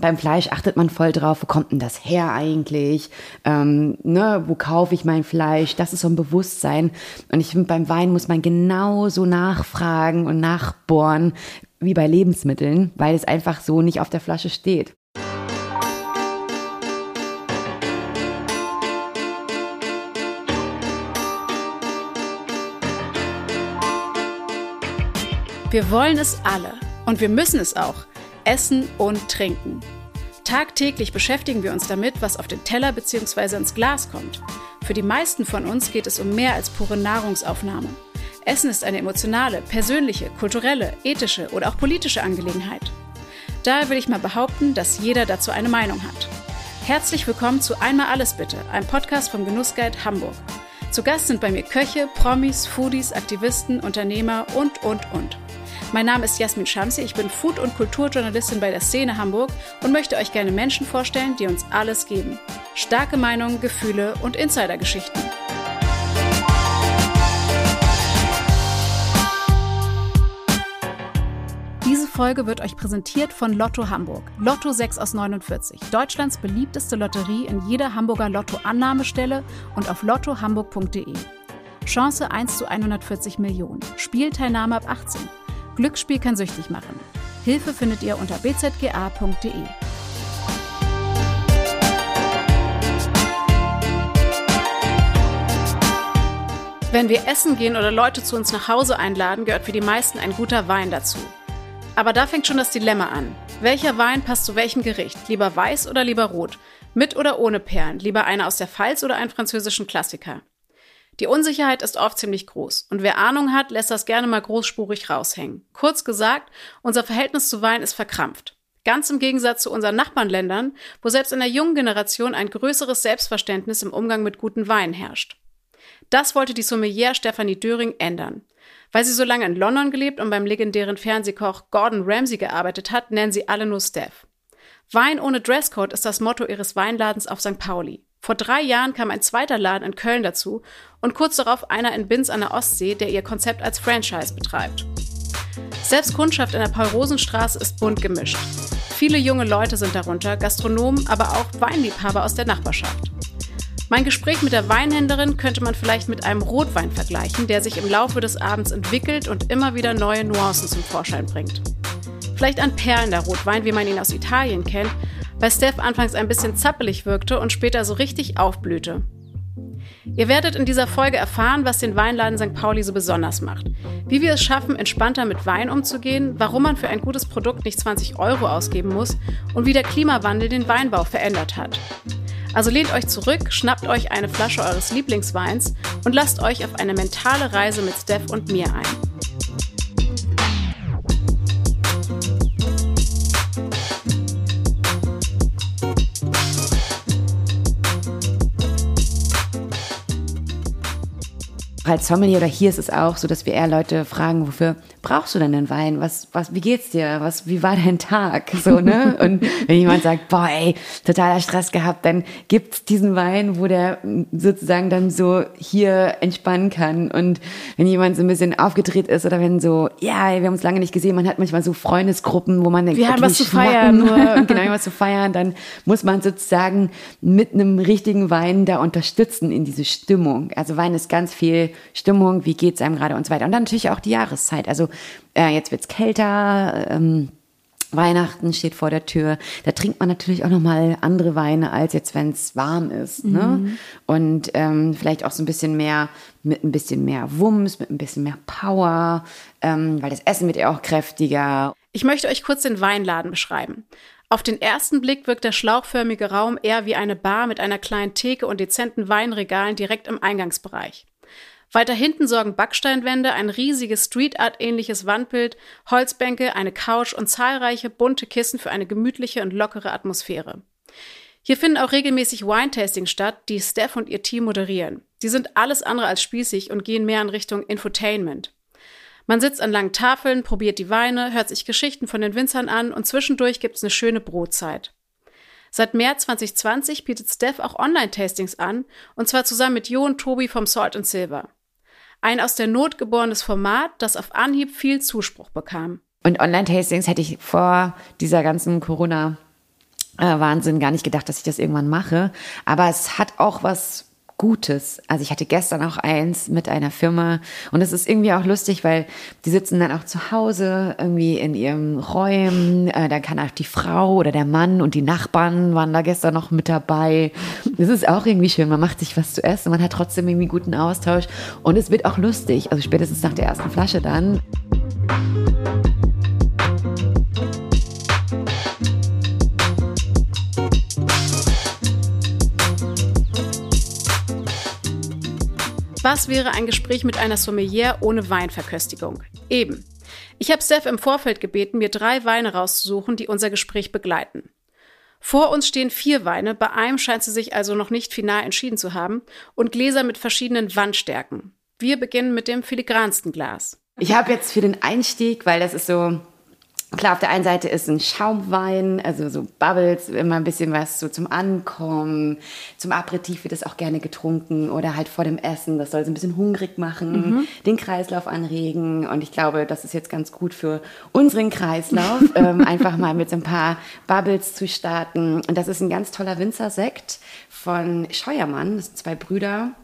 beim Fleisch achtet man voll drauf, wo kommt denn das her eigentlich? Ähm, ne, wo kaufe ich mein Fleisch? Das ist so ein Bewusstsein. Und ich finde, beim Wein muss man genauso nachfragen und nachbohren wie bei Lebensmitteln, weil es einfach so nicht auf der Flasche steht. Wir wollen es alle und wir müssen es auch. Essen und Trinken. Tagtäglich beschäftigen wir uns damit, was auf den Teller bzw. ins Glas kommt. Für die meisten von uns geht es um mehr als pure Nahrungsaufnahme. Essen ist eine emotionale, persönliche, kulturelle, ethische oder auch politische Angelegenheit. Daher will ich mal behaupten, dass jeder dazu eine Meinung hat. Herzlich willkommen zu Einmal alles bitte, einem Podcast vom Genussguide Hamburg. Zu Gast sind bei mir Köche, Promis, Foodies, Aktivisten, Unternehmer und, und, und. Mein Name ist Jasmin Schamsi, ich bin Food- und Kulturjournalistin bei der Szene Hamburg und möchte euch gerne Menschen vorstellen, die uns alles geben. Starke Meinungen, Gefühle und Insidergeschichten. Diese Folge wird euch präsentiert von Lotto Hamburg. Lotto 6 aus 49. Deutschlands beliebteste Lotterie in jeder Hamburger Lotto-Annahmestelle und auf lottohamburg.de. Chance 1 zu 140 Millionen. Spielteilnahme ab 18. Glücksspiel kann süchtig machen. Hilfe findet ihr unter bzga.de. Wenn wir essen gehen oder Leute zu uns nach Hause einladen, gehört für die meisten ein guter Wein dazu. Aber da fängt schon das Dilemma an. Welcher Wein passt zu welchem Gericht? Lieber weiß oder lieber rot? Mit oder ohne Perlen? Lieber einer aus der Pfalz oder einen französischen Klassiker? Die Unsicherheit ist oft ziemlich groß und wer Ahnung hat, lässt das gerne mal großspurig raushängen. Kurz gesagt, unser Verhältnis zu Wein ist verkrampft. Ganz im Gegensatz zu unseren Nachbarländern, wo selbst in der jungen Generation ein größeres Selbstverständnis im Umgang mit guten Weinen herrscht. Das wollte die Sommelier Stephanie Döring ändern. Weil sie so lange in London gelebt und beim legendären Fernsehkoch Gordon Ramsay gearbeitet hat, nennen sie alle nur Steph. Wein ohne Dresscode ist das Motto ihres Weinladens auf St. Pauli. Vor drei Jahren kam ein zweiter Laden in Köln dazu und kurz darauf einer in Binz an der Ostsee, der ihr Konzept als Franchise betreibt. Selbst Kundschaft in der Paul-Rosen-Straße ist bunt gemischt. Viele junge Leute sind darunter, Gastronomen, aber auch Weinliebhaber aus der Nachbarschaft. Mein Gespräch mit der Weinhändlerin könnte man vielleicht mit einem Rotwein vergleichen, der sich im Laufe des Abends entwickelt und immer wieder neue Nuancen zum Vorschein bringt. Vielleicht ein perlender Rotwein, wie man ihn aus Italien kennt, weil Steph anfangs ein bisschen zappelig wirkte und später so richtig aufblühte. Ihr werdet in dieser Folge erfahren, was den Weinladen St. Pauli so besonders macht, wie wir es schaffen, entspannter mit Wein umzugehen, warum man für ein gutes Produkt nicht 20 Euro ausgeben muss und wie der Klimawandel den Weinbau verändert hat. Also lehnt euch zurück, schnappt euch eine Flasche eures Lieblingsweins und lasst euch auf eine mentale Reise mit Steph und mir ein. Als Sommelier oder hier ist es auch so, dass wir eher Leute fragen, wofür brauchst du denn den Wein? Was, was, wie geht's dir? Was, wie war dein Tag? So, ne? Und wenn jemand sagt, boah, ey, totaler Stress gehabt, dann gibt's diesen Wein, wo der sozusagen dann so hier entspannen kann. Und wenn jemand so ein bisschen aufgedreht ist oder wenn so, ja, ey, wir haben uns lange nicht gesehen, man hat manchmal so Freundesgruppen, wo man denkt, wir okay, haben was zu feiern. Nur, genau, was zu feiern, dann muss man sozusagen mit einem richtigen Wein da unterstützen in diese Stimmung. Also Wein ist ganz viel Stimmung, wie geht's einem gerade und so weiter. Und dann natürlich auch die Jahreszeit. Also äh, jetzt wird's kälter. Ähm, Weihnachten steht vor der Tür. Da trinkt man natürlich auch noch mal andere Weine als jetzt, wenn es warm ist. Ne? Mhm. Und ähm, vielleicht auch so ein bisschen mehr mit ein bisschen mehr Wumms, mit ein bisschen mehr Power, ähm, weil das Essen wird ja auch kräftiger. Ich möchte euch kurz den Weinladen beschreiben. Auf den ersten Blick wirkt der schlauchförmige Raum eher wie eine Bar mit einer kleinen Theke und dezenten Weinregalen direkt im Eingangsbereich. Weiter hinten sorgen Backsteinwände, ein riesiges Street Art ähnliches Wandbild, Holzbänke, eine Couch und zahlreiche bunte Kissen für eine gemütliche und lockere Atmosphäre. Hier finden auch regelmäßig Wine-Tastings statt, die Steph und ihr Team moderieren. Die sind alles andere als spießig und gehen mehr in Richtung Infotainment. Man sitzt an langen Tafeln, probiert die Weine, hört sich Geschichten von den Winzern an und zwischendurch gibt's eine schöne Brotzeit. Seit März 2020 bietet Steph auch Online-Tastings an, und zwar zusammen mit Jo und Tobi vom Salt and Silver. Ein aus der Not geborenes Format, das auf Anhieb viel Zuspruch bekam. Und Online-Tastings hätte ich vor dieser ganzen Corona- äh, gar nicht gedacht, dass ich das irgendwann mache. Aber es hat auch was Gutes. Also ich hatte gestern auch eins mit einer Firma und es ist irgendwie auch lustig, weil die sitzen dann auch zu Hause irgendwie in ihren Räumen. Äh, dann kann auch die Frau oder der Mann und die Nachbarn waren da gestern noch mit dabei. Das ist auch irgendwie schön. Man macht sich was zu essen, man hat trotzdem irgendwie guten Austausch und es wird auch lustig. Also spätestens nach der ersten Flasche dann. Was wäre ein Gespräch mit einer Sommelier ohne Weinverköstigung? Eben. Ich habe Steph im Vorfeld gebeten, mir drei Weine rauszusuchen, die unser Gespräch begleiten. Vor uns stehen vier Weine, bei einem scheint sie sich also noch nicht final entschieden zu haben, und Gläser mit verschiedenen Wandstärken. Wir beginnen mit dem filigransten Glas. Ich habe jetzt für den Einstieg, weil das ist so Klar, auf der einen Seite ist ein Schaumwein, also so Bubbles, immer ein bisschen was so zum Ankommen. Zum Aperitif wird das auch gerne getrunken oder halt vor dem Essen. Das soll so ein bisschen hungrig machen, mhm. den Kreislauf anregen. Und ich glaube, das ist jetzt ganz gut für unseren Kreislauf, ähm, einfach mal mit so ein paar Bubbles zu starten. Und das ist ein ganz toller Winzersekt von Scheuermann. Das sind zwei Brüder.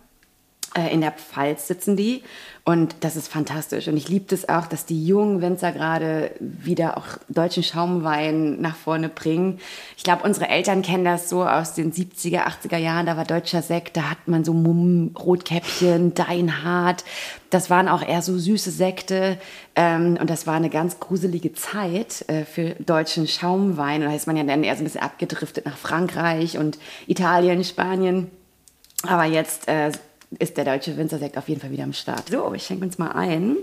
Äh, in der Pfalz sitzen die. Und das ist fantastisch. Und ich liebe es auch, dass die jungen Winzer gerade wieder auch deutschen Schaumwein nach vorne bringen. Ich glaube, unsere Eltern kennen das so aus den 70er, 80er Jahren. Da war deutscher Sekt, da hat man so Mumm, Rotkäppchen, Deinhardt. Das waren auch eher so süße Sekte. Ähm, und das war eine ganz gruselige Zeit äh, für deutschen Schaumwein. Und da ist man ja dann eher so ein bisschen abgedriftet nach Frankreich und Italien, Spanien. Aber jetzt äh, ist der deutsche Winzersekt auf jeden Fall wieder am Start. So, ich schenke uns mal ein.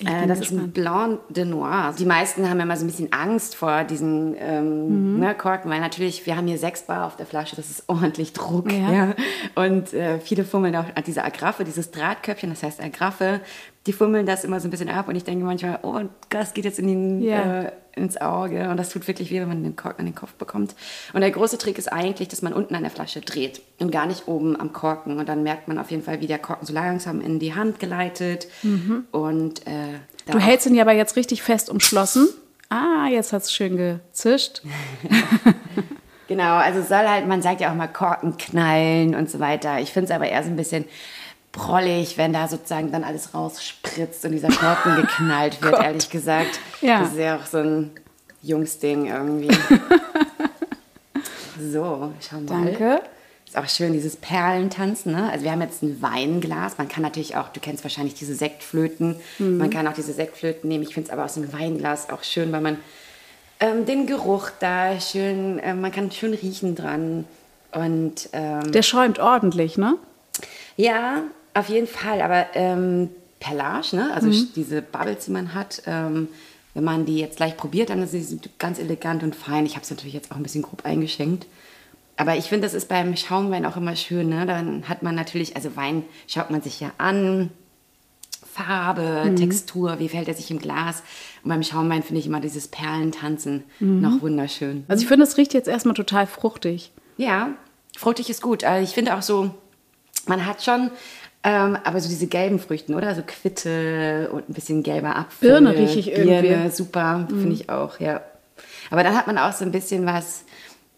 Äh, das gespannt. ist ein Blanc de Noir. Die meisten haben immer so ein bisschen Angst vor diesen ähm, mhm. ne, Korken, weil natürlich, wir haben hier sechs Bar auf der Flasche, das ist ordentlich Druck. Ja. ja. Und äh, viele fummeln auch an dieser Agraffe, dieses Drahtköpfchen, das heißt Agraffe, die fummeln das immer so ein bisschen ab und ich denke manchmal, oh, das geht jetzt in den, ja. äh, ins Auge und das tut wirklich weh, wenn man den Korken an den Kopf bekommt. Und der große Trick ist eigentlich, dass man unten an der Flasche dreht und gar nicht oben am Korken und dann merkt man auf jeden Fall, wie der Korken so langsam in die Hand geleitet mhm. und äh, Du hältst ihn ja aber jetzt richtig fest umschlossen. Ah, jetzt hat es schön gezischt. genau, also soll halt, man sagt ja auch mal Korken knallen und so weiter. Ich finde es aber eher so ein bisschen prollig, wenn da sozusagen dann alles rausspritzt und dieser Korken geknallt wird, ehrlich gesagt. Ja. Das ist ja auch so ein Jungsding irgendwie. so, schau mal. Danke. Ist auch schön, dieses Perlentanzen. Ne? Also wir haben jetzt ein Weinglas. Man kann natürlich auch, du kennst wahrscheinlich diese Sektflöten. Mhm. Man kann auch diese Sektflöten nehmen. Ich finde es aber aus dem Weinglas auch schön, weil man ähm, den Geruch da schön, äh, man kann schön riechen dran. Und, ähm, Der schäumt ordentlich, ne? Ja, auf jeden Fall, aber ähm, Perlage, ne? also mhm. diese Bubbles, die man hat, ähm, wenn man die jetzt gleich probiert, dann ist sie ganz elegant und fein. Ich habe es natürlich jetzt auch ein bisschen grob eingeschenkt. Aber ich finde, das ist beim Schaumwein auch immer schön. Ne? Dann hat man natürlich, also Wein schaut man sich ja an, Farbe, mhm. Textur, wie fällt er sich im Glas. Und beim Schaumwein finde ich immer dieses Perlentanzen mhm. noch wunderschön. Also ich finde, es riecht jetzt erstmal total fruchtig. Ja, fruchtig ist gut. Also ich finde auch so, man hat schon ähm, aber so diese gelben Früchten, oder? So Quitte und ein bisschen gelber Apfel. Birne rieche ich irgendwie. Birne, super, mhm. finde ich auch, ja. Aber dann hat man auch so ein bisschen was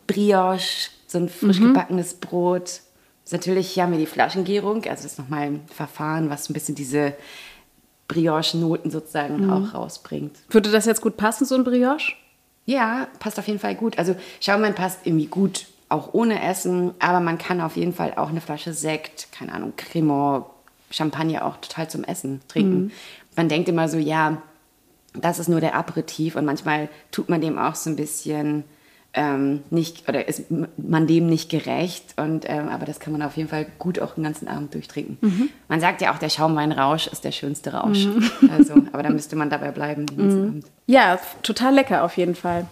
Brioche, so ein frisch mhm. gebackenes Brot. Natürlich hier haben wir die Flaschengärung, also das ist nochmal ein Verfahren, was ein bisschen diese Brioche-Noten sozusagen mhm. auch rausbringt. Würde das jetzt gut passen, so ein Brioche? Ja, passt auf jeden Fall gut. Also Schaumwein passt irgendwie gut auch ohne Essen, aber man kann auf jeden Fall auch eine Flasche Sekt, keine Ahnung, Cremant, Champagner auch total zum Essen trinken. Mhm. Man denkt immer so, ja, das ist nur der Aperitif und manchmal tut man dem auch so ein bisschen ähm, nicht oder ist man dem nicht gerecht und ähm, aber das kann man auf jeden Fall gut auch den ganzen Abend durchtrinken. Mhm. Man sagt ja auch, der Schaumweinrausch ist der schönste Rausch. Mhm. Also, aber da müsste man dabei bleiben den ganzen mhm. Abend. Ja, total lecker auf jeden Fall.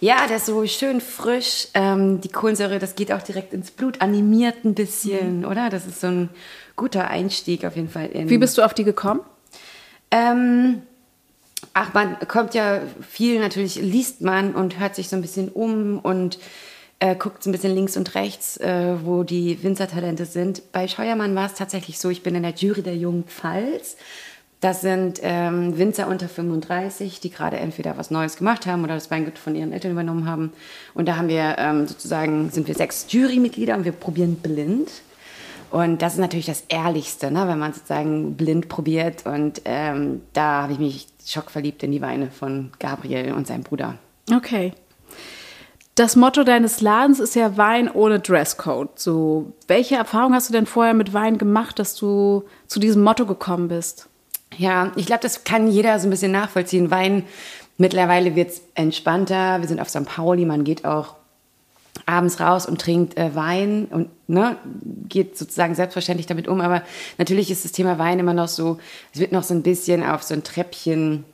Ja, der ist so schön frisch. Ähm, die Kohlensäure, das geht auch direkt ins Blut, animiert ein bisschen, mhm. oder? Das ist so ein guter Einstieg auf jeden Fall. In, Wie bist du auf die gekommen? Ähm, ach, man kommt ja viel, natürlich liest man und hört sich so ein bisschen um und äh, guckt so ein bisschen links und rechts, äh, wo die Winzertalente sind. Bei Scheuermann war es tatsächlich so, ich bin in der Jury der Jungen Pfalz Das sind ähm, Winzer unter 35, die gerade entweder was Neues gemacht haben oder das Weingut von ihren Eltern übernommen haben. Und da haben wir ähm, sozusagen, sind wir sechs Jurymitglieder und wir probieren blind. Und das ist natürlich das Ehrlichste, ne? wenn man sozusagen blind probiert. Und ähm, da habe ich mich schockverliebt in die Weine von Gabriel und seinem Bruder. Okay. Das Motto deines Ladens ist ja Wein ohne Dresscode. So, welche Erfahrung hast du denn vorher mit Wein gemacht, dass du zu diesem Motto gekommen bist? Ja, ich glaube, das kann jeder so ein bisschen nachvollziehen. Wein, mittlerweile wird es entspannter. Wir sind auf St. Pauli, man geht auch abends raus und trinkt äh, Wein und ne, geht sozusagen selbstverständlich damit um. Aber natürlich ist das Thema Wein immer noch so, es wird noch so ein bisschen auf so ein Treppchen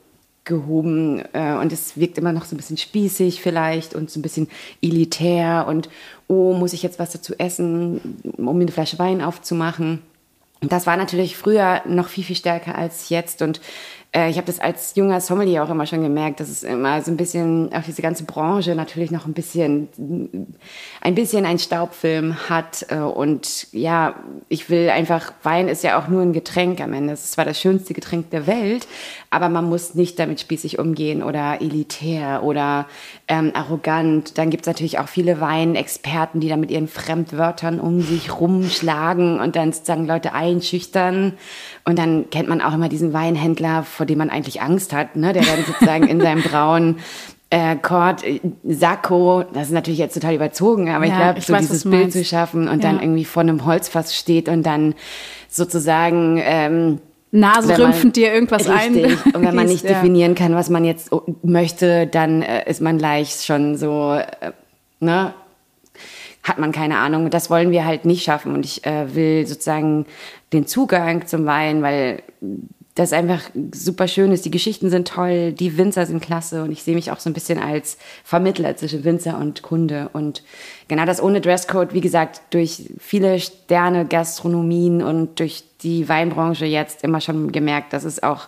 gehoben äh, und es wirkt immer noch so ein bisschen spießig vielleicht und so ein bisschen elitär und oh, muss ich jetzt was dazu essen, um mir eine Flasche Wein aufzumachen. Das war natürlich früher noch viel, viel stärker als jetzt. Und äh, ich habe das als junger Sommelier auch immer schon gemerkt, dass es immer so ein bisschen, auch diese ganze Branche natürlich noch ein bisschen, ein bisschen ein Staubfilm hat. Äh, und ja, ich will einfach, Wein ist ja auch nur ein Getränk am Ende. Es ist zwar das schönste Getränk der Welt, aber man muss nicht damit spießig umgehen oder elitär oder ähm, arrogant. Dann gibt es natürlich auch viele Weinexperten, die da mit ihren Fremdwörtern um sich rumschlagen und dann sozusagen Leute einschüchtern. Und dann kennt man auch immer diesen Weinhändler, vor dem man eigentlich Angst hat, ne? der dann sozusagen in seinem braunen äh, Kord, äh, Sakko, das ist natürlich jetzt total überzogen, aber ja, ich glaube, so weiß, dieses Bild zu schaffen und ja. dann irgendwie vor einem Holzfass steht und dann sozusagen ähm, Nasenrümpfend dir irgendwas richtig. ein. Und wenn man nicht ja. definieren kann, was man jetzt möchte, dann äh, ist man gleich schon so, äh, ne, hat man keine Ahnung. Das wollen wir halt nicht schaffen. Und ich äh, will sozusagen den Zugang zum Wein, weil das einfach super schön ist. Die Geschichten sind toll, die Winzer sind klasse und ich sehe mich auch so ein bisschen als Vermittler zwischen Winzer und Kunde. Und genau das ohne Dresscode, wie gesagt, durch viele Sterne, Gastronomien und durch die Weinbranche jetzt immer schon gemerkt, dass es auch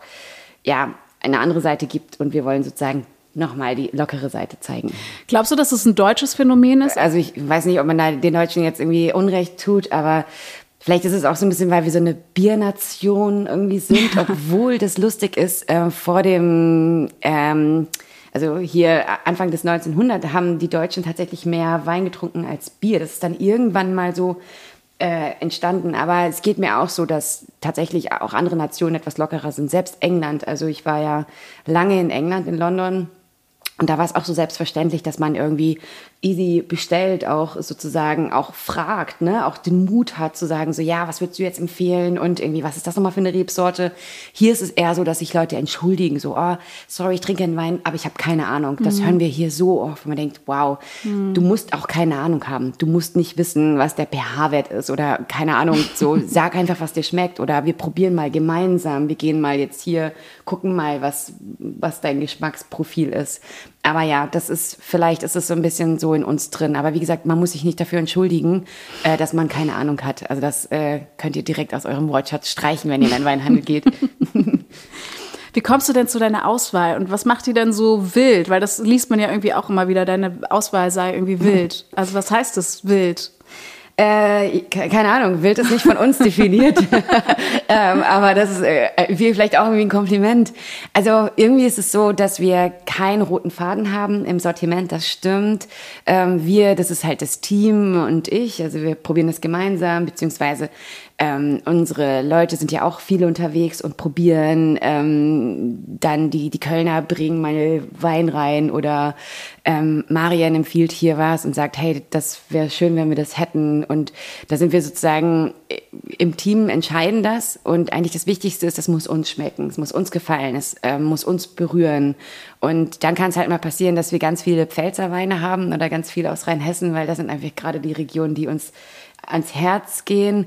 ja, eine andere Seite gibt und wir wollen sozusagen nochmal die lockere Seite zeigen. Glaubst du, dass es ein deutsches Phänomen ist? Also ich weiß nicht, ob man da den Deutschen jetzt irgendwie Unrecht tut, aber Vielleicht ist es auch so ein bisschen, weil wir so eine Biernation irgendwie sind, obwohl das lustig ist. Äh, vor dem, ähm, also hier Anfang des 1900 haben die Deutschen tatsächlich mehr Wein getrunken als Bier. Das ist dann irgendwann mal so äh, entstanden. Aber es geht mir auch so, dass tatsächlich auch andere Nationen etwas lockerer sind. Selbst England. Also ich war ja lange in England, in London. Und da war es auch so selbstverständlich, dass man irgendwie easy bestellt, auch sozusagen auch fragt, ne, auch den Mut hat zu sagen, so ja, was würdest du jetzt empfehlen und irgendwie, was ist das nochmal für eine Rebsorte? Hier ist es eher so, dass sich Leute entschuldigen, so, oh, sorry, ich trinke einen Wein, aber ich habe keine Ahnung. Das mhm. hören wir hier so oft, wenn man denkt, wow, mhm. du musst auch keine Ahnung haben. Du musst nicht wissen, was der pH-Wert ist oder keine Ahnung, so, sag einfach, was dir schmeckt oder wir probieren mal gemeinsam, wir gehen mal jetzt hier, gucken mal, was, was dein Geschmacksprofil ist. Aber ja, das ist, vielleicht ist es so ein bisschen so in uns drin. Aber wie gesagt, man muss sich nicht dafür entschuldigen, äh, dass man keine Ahnung hat. Also das äh, könnt ihr direkt aus eurem Wortschatz streichen, wenn ihr in einen Weinhandel geht. Wie kommst du denn zu deiner Auswahl und was macht die denn so wild? Weil das liest man ja irgendwie auch immer wieder, deine Auswahl sei irgendwie wild. Also was heißt das wild? Äh, keine Ahnung, wild ist nicht von uns definiert. ähm, aber das ist äh, vielleicht auch irgendwie ein Kompliment. Also irgendwie ist es so, dass wir keinen roten Faden haben im Sortiment, das stimmt. Ähm, wir, das ist halt das Team und ich, also wir probieren das gemeinsam, beziehungsweise ähm, unsere Leute sind ja auch viele unterwegs und probieren ähm, dann die, die Kölner bringen mal Wein rein oder ähm, Marian empfiehlt hier was und sagt, hey, das wäre schön, wenn wir das hätten. Und da sind wir sozusagen äh, im Team entscheiden das. Und eigentlich das Wichtigste ist, das muss uns schmecken, es muss uns gefallen, es äh, muss uns berühren. Und dann kann es halt mal passieren, dass wir ganz viele Pfälzer Weine haben oder ganz viele aus Rheinhessen, weil das sind einfach gerade die Regionen, die uns ans Herz gehen.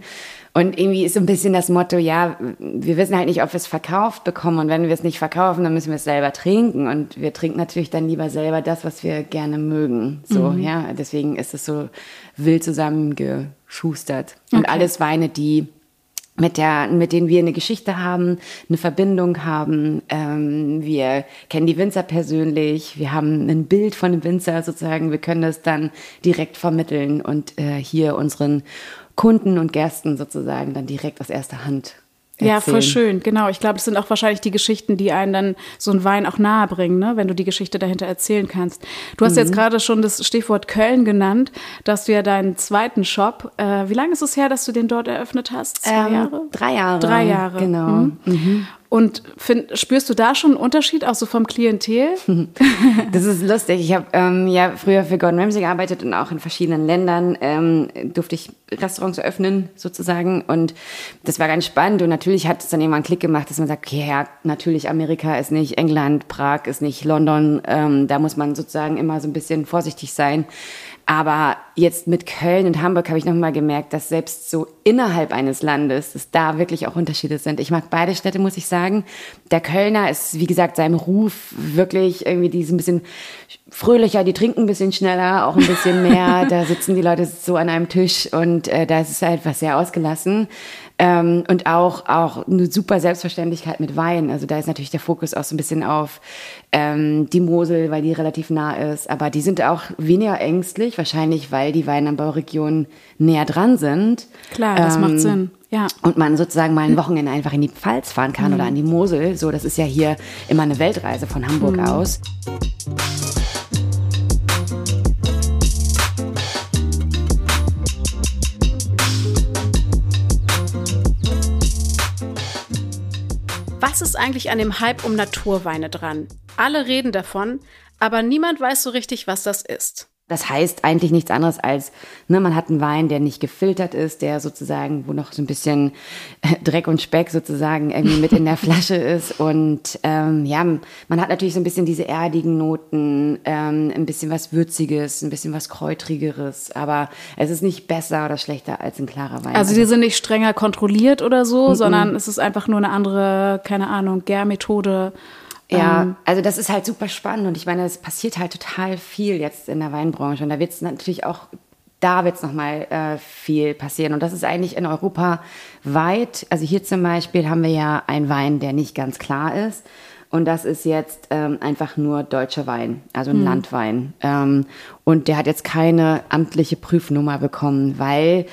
Und irgendwie ist so ein bisschen das Motto, ja, wir wissen halt nicht, ob wir es verkauft bekommen. Und wenn wir es nicht verkaufen, dann müssen wir es selber trinken. Und wir trinken natürlich dann lieber selber das, was wir gerne mögen. So, mhm. ja, deswegen ist es so wild zusammengeschustert. Und okay. alles Weine, die mit, der, mit denen wir eine Geschichte haben, eine Verbindung haben. Ähm, wir kennen die Winzer persönlich, wir haben ein Bild von dem Winzer sozusagen, wir können das dann direkt vermitteln und äh, hier unseren Kunden und Gästen sozusagen dann direkt aus erster Hand Ja, voll schön, genau. Ich glaube, das sind auch wahrscheinlich die Geschichten, die einen dann so einen Wein auch nahe bringen, ne? wenn du die Geschichte dahinter erzählen kannst. Du hast mhm. jetzt gerade schon das Stichwort Köln genannt, dass du ja deinen zweiten Shop, äh, wie lange ist es her, dass du den dort eröffnet hast? Zwei ähm, Jahre? Drei Jahre. Drei Jahre. Genau. Mhm. Mhm. Und find, spürst du da schon einen Unterschied, auch so vom Klientel? Das ist lustig. Ich habe ähm, ja früher für Gordon Ramsay gearbeitet und auch in verschiedenen Ländern ähm, durfte ich Restaurants eröffnen sozusagen. Und das war ganz spannend. Und natürlich hat es dann irgendwann einen Klick gemacht, dass man sagt, okay, ja, natürlich Amerika ist nicht England, Prag ist nicht London. Ähm, da muss man sozusagen immer so ein bisschen vorsichtig sein. Aber jetzt mit Köln und Hamburg habe ich nochmal gemerkt, dass selbst so innerhalb eines Landes, dass da wirklich auch Unterschiede sind. Ich mag beide Städte, muss ich sagen. Der Kölner ist, wie gesagt, seinem Ruf wirklich irgendwie, die ein bisschen fröhlicher, die trinken ein bisschen schneller, auch ein bisschen mehr. da sitzen die Leute so an einem Tisch und äh, da ist es halt was sehr ausgelassen. Ähm, und auch, auch eine super Selbstverständlichkeit mit Wein. Also da ist natürlich der Fokus auch so ein bisschen auf ähm, die Mosel, weil die relativ nah ist. Aber die sind auch weniger ängstlich, wahrscheinlich weil die Weinanbauregionen näher dran sind. Klar, das ähm, macht Sinn. Ja. Und man sozusagen mal ein Wochenende einfach in die Pfalz fahren kann mhm. oder an die Mosel. So, das ist ja hier immer eine Weltreise von Hamburg mhm. aus. Was ist eigentlich an dem Hype um Naturweine dran? Alle reden davon, aber niemand weiß so richtig, was das ist. Das heißt eigentlich nichts anderes als, ne, man hat einen Wein, der nicht gefiltert ist, der sozusagen, wo noch so ein bisschen Dreck und Speck sozusagen irgendwie mit in der Flasche ist. Und ähm, ja, man hat natürlich so ein bisschen diese erdigen Noten, ähm, ein bisschen was Würziges, ein bisschen was Kräutrigeres, aber es ist nicht besser oder schlechter als ein klarer Wein. Also die sind nicht strenger kontrolliert oder so, mm -mm. sondern es ist einfach nur eine andere, keine Ahnung, Gärmethode. Ja, ähm, also das ist halt super spannend und ich meine, es passiert halt total viel jetzt in der Weinbranche und da wird es natürlich auch, da wird es nochmal äh, viel passieren und das ist eigentlich in Europa weit. Also hier zum Beispiel haben wir ja einen Wein, der nicht ganz klar ist und das ist jetzt ähm, einfach nur deutscher Wein, also ein hm. Landwein ähm, und der hat jetzt keine amtliche Prüfnummer bekommen, weil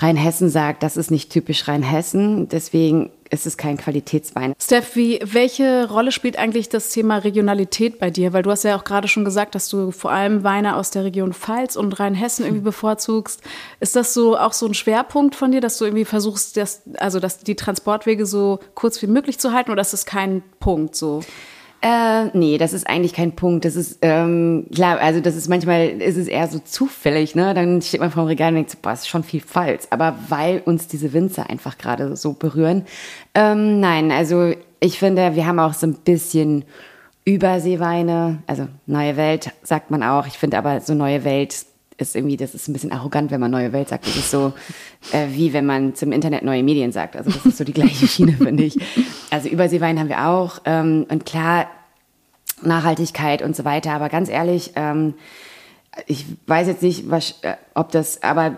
Rheinhessen sagt, das ist nicht typisch Rheinhessen, deswegen ist es kein Qualitätswein. Steph, wie, welche Rolle spielt eigentlich das Thema Regionalität bei dir? Weil du hast ja auch gerade schon gesagt, dass du vor allem Weine aus der Region Pfalz und Rheinhessen irgendwie bevorzugst. Ist das so auch so ein Schwerpunkt von dir, dass du irgendwie versuchst, das, also dass die Transportwege so kurz wie möglich zu halten oder ist das kein Punkt so? Äh, nee, das ist eigentlich kein Punkt. Das ist, ähm, klar, also das ist manchmal, ist es eher so zufällig, ne? Dann steht man vor dem Regal und denkt, so, boah, ist schon viel falsch. Aber weil uns diese Winzer einfach gerade so berühren. Ähm, nein, also ich finde, wir haben auch so ein bisschen Überseeweine, also neue Welt sagt man auch. Ich finde aber so neue Welt ist irgendwie, das ist ein bisschen arrogant, wenn man neue Welt sagt. Das ist so, äh, wie wenn man zum Internet neue Medien sagt. Also das ist so die gleiche Schiene, finde ich. Also Überseewein haben wir auch. Ähm, und klar, Nachhaltigkeit und so weiter. Aber ganz ehrlich, ähm, ich weiß jetzt nicht, was, äh, ob das, aber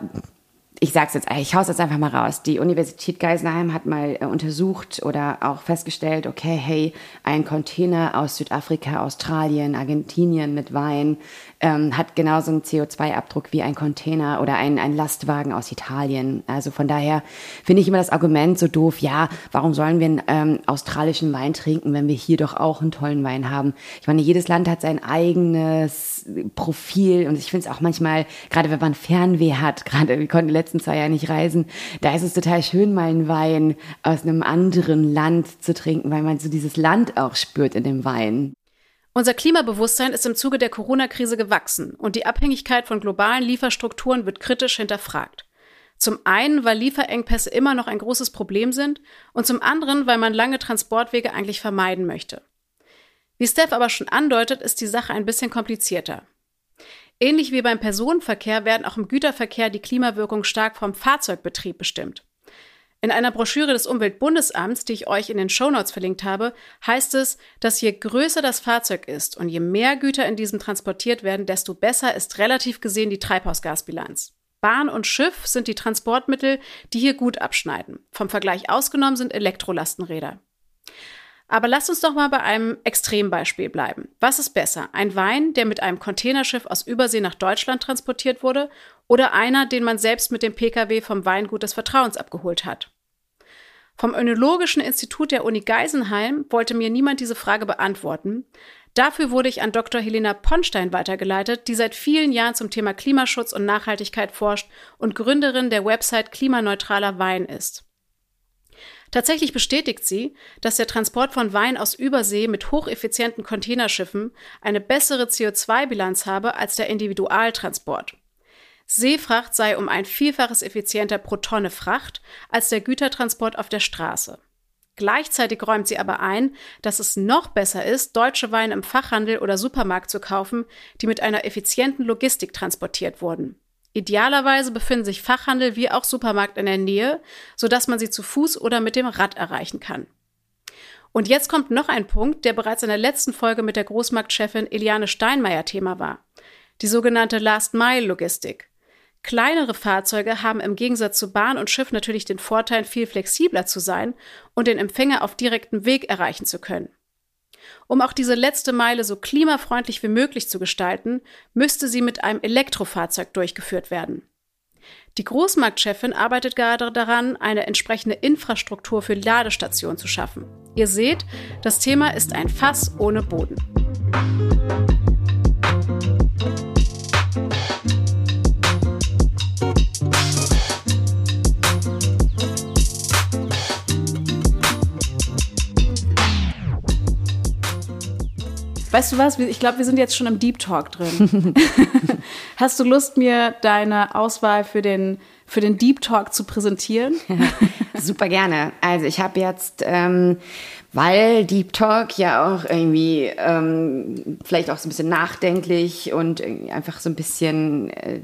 ich sag's jetzt, ich hau's jetzt einfach mal raus. Die Universität Geisenheim hat mal äh, untersucht oder auch festgestellt, okay, hey, ein Container aus Südafrika, Australien, Argentinien mit Wein ähm, hat genauso einen CO2-Abdruck wie ein Container oder ein, ein Lastwagen aus Italien. Also von daher finde ich immer das Argument so doof, ja, warum sollen wir einen ähm, australischen Wein trinken, wenn wir hier doch auch einen tollen Wein haben? Ich meine, jedes Land hat sein eigenes Profil und ich finde es auch manchmal, gerade wenn man Fernweh hat, gerade wir konnten die letzten zwei Jahre nicht reisen, da ist es total schön, mal einen Wein aus einem anderen Land zu trinken, weil man so dieses Land auch spürt in dem Wein. Unser Klimabewusstsein ist im Zuge der Corona-Krise gewachsen und die Abhängigkeit von globalen Lieferstrukturen wird kritisch hinterfragt. Zum einen, weil Lieferengpässe immer noch ein großes Problem sind und zum anderen, weil man lange Transportwege eigentlich vermeiden möchte. Wie Steph aber schon andeutet, ist die Sache ein bisschen komplizierter. Ähnlich wie beim Personenverkehr werden auch im Güterverkehr die Klimawirkungen stark vom Fahrzeugbetrieb bestimmt. In einer Broschüre des Umweltbundesamts, die ich euch in den Shownotes verlinkt habe, heißt es, dass je größer das Fahrzeug ist und je mehr Güter in diesem transportiert werden, desto besser ist relativ gesehen die Treibhausgasbilanz. Bahn und Schiff sind die Transportmittel, die hier gut abschneiden. Vom Vergleich ausgenommen sind Elektrolastenräder. Aber lasst uns doch mal bei einem Extrembeispiel bleiben. Was ist besser? Ein Wein, der mit einem Containerschiff aus Übersee nach Deutschland transportiert wurde, oder einer, den man selbst mit dem Pkw vom Weingut des Vertrauens abgeholt hat? Vom Önologischen Institut der Uni Geisenheim wollte mir niemand diese Frage beantworten. Dafür wurde ich an Dr. Helena Ponstein weitergeleitet, die seit vielen Jahren zum Thema Klimaschutz und Nachhaltigkeit forscht und Gründerin der Website Klimaneutraler Wein ist. Tatsächlich bestätigt sie, dass der Transport von Wein aus Übersee mit hocheffizienten Containerschiffen eine bessere CO2-Bilanz habe als der Individualtransport. Seefracht sei um ein Vielfaches effizienter pro Tonne Fracht als der Gütertransport auf der Straße. Gleichzeitig räumt sie aber ein, dass es noch besser ist, deutsche Weine im Fachhandel oder Supermarkt zu kaufen, die mit einer effizienten Logistik transportiert wurden. Idealerweise befinden sich Fachhandel wie auch Supermarkt in der Nähe, sodass man sie zu Fuß oder mit dem Rad erreichen kann. Und jetzt kommt noch ein Punkt, der bereits in der letzten Folge mit der Großmarktchefin Eliane Steinmeier Thema war. Die sogenannte Last-Mile-Logistik. Kleinere Fahrzeuge haben im Gegensatz zu Bahn und Schiff natürlich den Vorteil, viel flexibler zu sein und den Empfänger auf direktem Weg erreichen zu können. Um auch diese letzte Meile so klimafreundlich wie möglich zu gestalten, müsste sie mit einem Elektrofahrzeug durchgeführt werden. Die Großmarktchefin arbeitet gerade daran, eine entsprechende Infrastruktur für Ladestationen zu schaffen. Ihr seht, das Thema ist ein Fass ohne Boden. Weißt du was? Ich glaube, wir sind jetzt schon im Deep Talk drin. Hast du Lust, mir deine Auswahl für den, für den Deep Talk zu präsentieren? Super gerne. Also ich habe jetzt, ähm, weil Deep Talk ja auch irgendwie ähm, vielleicht auch so ein bisschen nachdenklich und einfach so ein bisschen äh,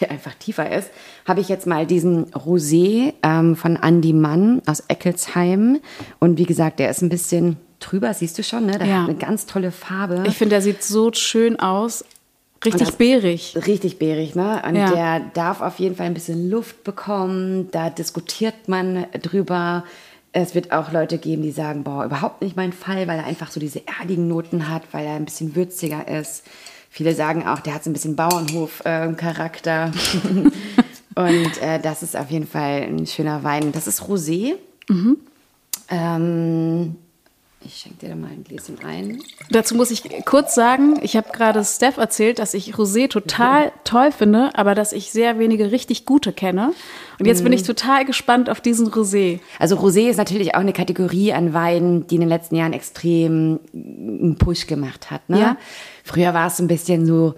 einfach tiefer ist, habe ich jetzt mal diesen Rosé ähm, von Andy Mann aus Eckelsheim. Und wie gesagt, der ist ein bisschen drüber, siehst du schon, ne? Der ja. hat eine ganz tolle Farbe. Ich finde, der sieht so schön aus. Richtig bärig. Richtig bärig, ne? Und ja. der darf auf jeden Fall ein bisschen Luft bekommen. Da diskutiert man drüber. Es wird auch Leute geben, die sagen, boah, überhaupt nicht mein Fall, weil er einfach so diese erdigen Noten hat, weil er ein bisschen würziger ist. Viele sagen auch, der hat so ein bisschen Bauernhof-Charakter. Und äh, das ist auf jeden Fall ein schöner Wein. Das ist Rosé. Mhm. Ähm, ich schenke dir da mal ein Gläschen ein. Dazu muss ich kurz sagen, ich habe gerade Steph erzählt, dass ich Rosé total mhm. toll finde, aber dass ich sehr wenige richtig gute kenne. Und jetzt mhm. bin ich mhm. total gespannt auf diesen Rosé. Also Rosé ist natürlich auch eine Kategorie an Weinen, die in den letzten Jahren extrem einen Push gemacht hat. Ne? Ja. Früher war es ein bisschen so,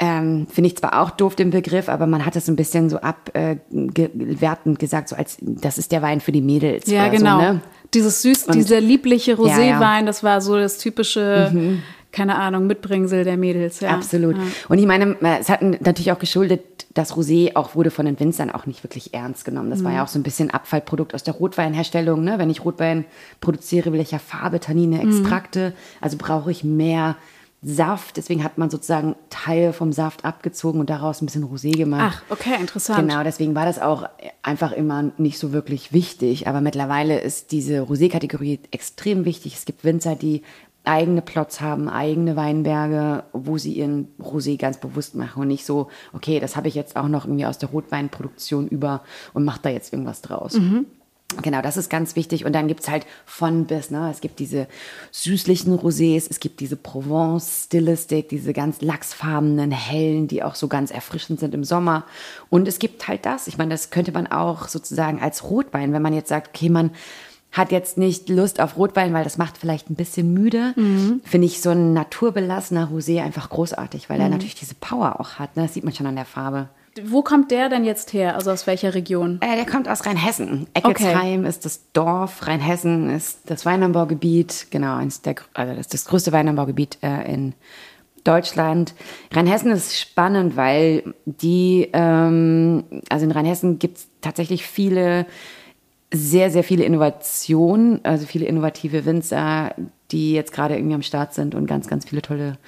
ähm, finde ich zwar auch doof den Begriff, aber man hat es ein bisschen so abwertend äh, gesagt, so als das ist der Wein für die Mädels. Ja, genau. So, ne? Dieses süß, und, dieser liebliche Roséwein, ja, ja. das war so das typische. Mhm keine Ahnung, Mitbringsel der Mädels. Ja. Absolut. Und ich meine, es hat natürlich auch geschuldet, dass Rosé auch wurde von den Winzern auch nicht wirklich ernst genommen. Das mhm. war ja auch so ein bisschen Abfallprodukt aus der Rotweinherstellung. Ne? Wenn ich Rotwein produziere, will ich ja Farbe, Tannine, mhm. Extrakte. Mhm. Also brauche ich mehr Saft. Deswegen hat man sozusagen Teil vom Saft abgezogen und daraus ein bisschen Rosé gemacht. Ach, okay, interessant. Genau, deswegen war das auch einfach immer nicht so wirklich wichtig. Aber mittlerweile ist diese Rosé-Kategorie extrem wichtig. Es gibt Winzer, die eigene Plots haben, eigene Weinberge, wo sie ihren Rosé ganz bewusst machen und nicht so, okay, das habe ich jetzt auch noch irgendwie aus der Rotweinproduktion über und mache da jetzt irgendwas draus. Mhm. Genau, das ist ganz wichtig. Und dann gibt es halt von bis, ne? Es gibt diese süßlichen Rosés, es gibt diese Provence-Stilistik, diese ganz lachsfarbenen, hellen, die auch so ganz erfrischend sind im Sommer. Und es gibt halt das. Ich meine, das könnte man auch sozusagen als Rotwein, wenn man jetzt sagt, okay, man hat jetzt nicht Lust auf Rotwein, weil das macht vielleicht ein bisschen müde, mhm. finde ich so ein naturbelassener Rosé einfach großartig, weil mhm. er natürlich diese Power auch hat. Ne? Das sieht man schon an der Farbe. Wo kommt der denn jetzt her? Also aus welcher Region? Äh, der kommt aus Rheinhessen. Eckelsheim okay. ist das Dorf, Rheinhessen ist das Weinanbaugebiet, genau, eins der, also das ist das größte Weinanbaugebiet äh, in Deutschland. Rheinhessen ist spannend, weil die, ähm, also in Rheinhessen gibt es tatsächlich viele, sehr, sehr viele Innovationen, also viele innovative Winzer, die jetzt gerade irgendwie am Start sind und ganz, ganz viele tolle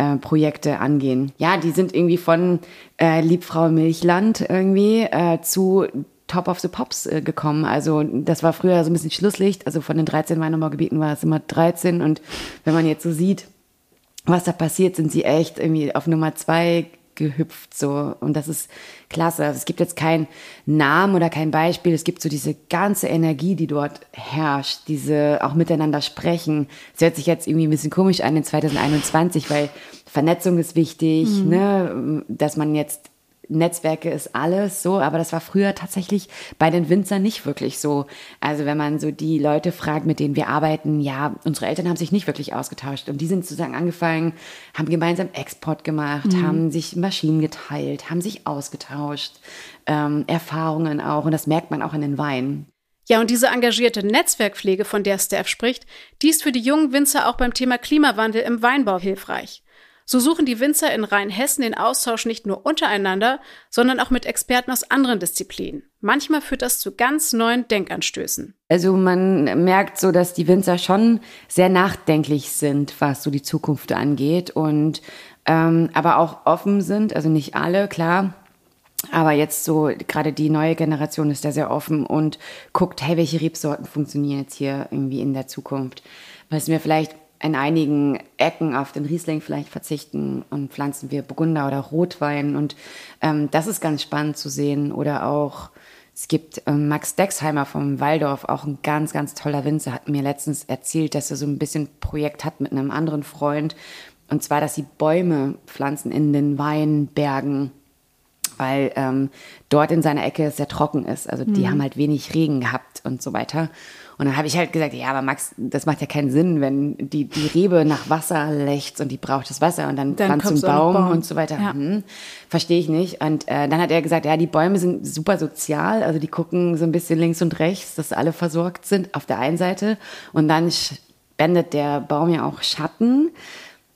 äh, Projekte angehen. Ja, die sind irgendwie von äh, Liebfrau Milchland irgendwie äh, zu Top of the Pops äh, gekommen. Also das war früher so ein bisschen Schlusslicht. Also von den 13 Weinanbaugebieten war es immer 13. Und wenn man jetzt so sieht, was da passiert, sind sie echt irgendwie auf Nummer zwei mitgehüpft so und das ist klasse. Also es gibt jetzt keinen Namen oder kein Beispiel. Es gibt so diese ganze Energie, die dort herrscht, diese auch miteinander sprechen. Es hört sich jetzt irgendwie ein bisschen komisch an in 2021, weil Vernetzung ist wichtig, mhm. ne, dass man jetzt Netzwerke ist alles so, aber das war früher tatsächlich bei den Winzern nicht wirklich so. Also wenn man so die Leute fragt, mit denen wir arbeiten, ja, unsere Eltern haben sich nicht wirklich ausgetauscht und die sind sozusagen angefangen, haben gemeinsam Export gemacht, mhm. haben sich Maschinen geteilt, haben sich ausgetauscht, ähm, Erfahrungen auch und das merkt man auch in den Weinen. Ja, und diese engagierte Netzwerkpflege, von der Steph spricht, die ist für die jungen Winzer auch beim Thema Klimawandel im Weinbau hilfreich. So suchen die Winzer in Rheinhessen den Austausch nicht nur untereinander, sondern auch mit Experten aus anderen Disziplinen. Manchmal führt das zu ganz neuen Denkanstößen. Also man merkt so, dass die Winzer schon sehr nachdenklich sind, was so die Zukunft angeht und ähm, aber auch offen sind. Also nicht alle, klar. Aber jetzt so, gerade die neue Generation ist da sehr offen und guckt, hey, welche Rebsorten funktionieren jetzt hier irgendwie in der Zukunft? Was mir vielleicht in einigen Ecken auf den Riesling vielleicht verzichten und pflanzen wir Burgunder oder Rotwein. Und ähm, das ist ganz spannend zu sehen. Oder auch, es gibt ähm, Max Dexheimer vom Waldorf, auch ein ganz, ganz toller Winzer, hat mir letztens erzählt, dass er so ein bisschen Projekt hat mit einem anderen Freund. Und zwar, dass sie Bäume pflanzen in den Weinbergen weil ähm, dort in seiner Ecke es sehr trocken ist. Also die mhm. haben halt wenig Regen gehabt und so weiter. Und dann habe ich halt gesagt, ja, aber Max, das macht ja keinen Sinn, wenn die, die Rebe nach Wasser lechzt und die braucht das Wasser und dann, dann pflanzt du einen Baum, Baum, und so weiter. Ja. Hm, Verstehe ich nicht. Und äh, dann hat er gesagt, ja, die Bäume sind super sozial, also die gucken so ein bisschen links und rechts, dass alle versorgt sind auf der einen Seite. Und dann spendet der Baum ja auch Schatten.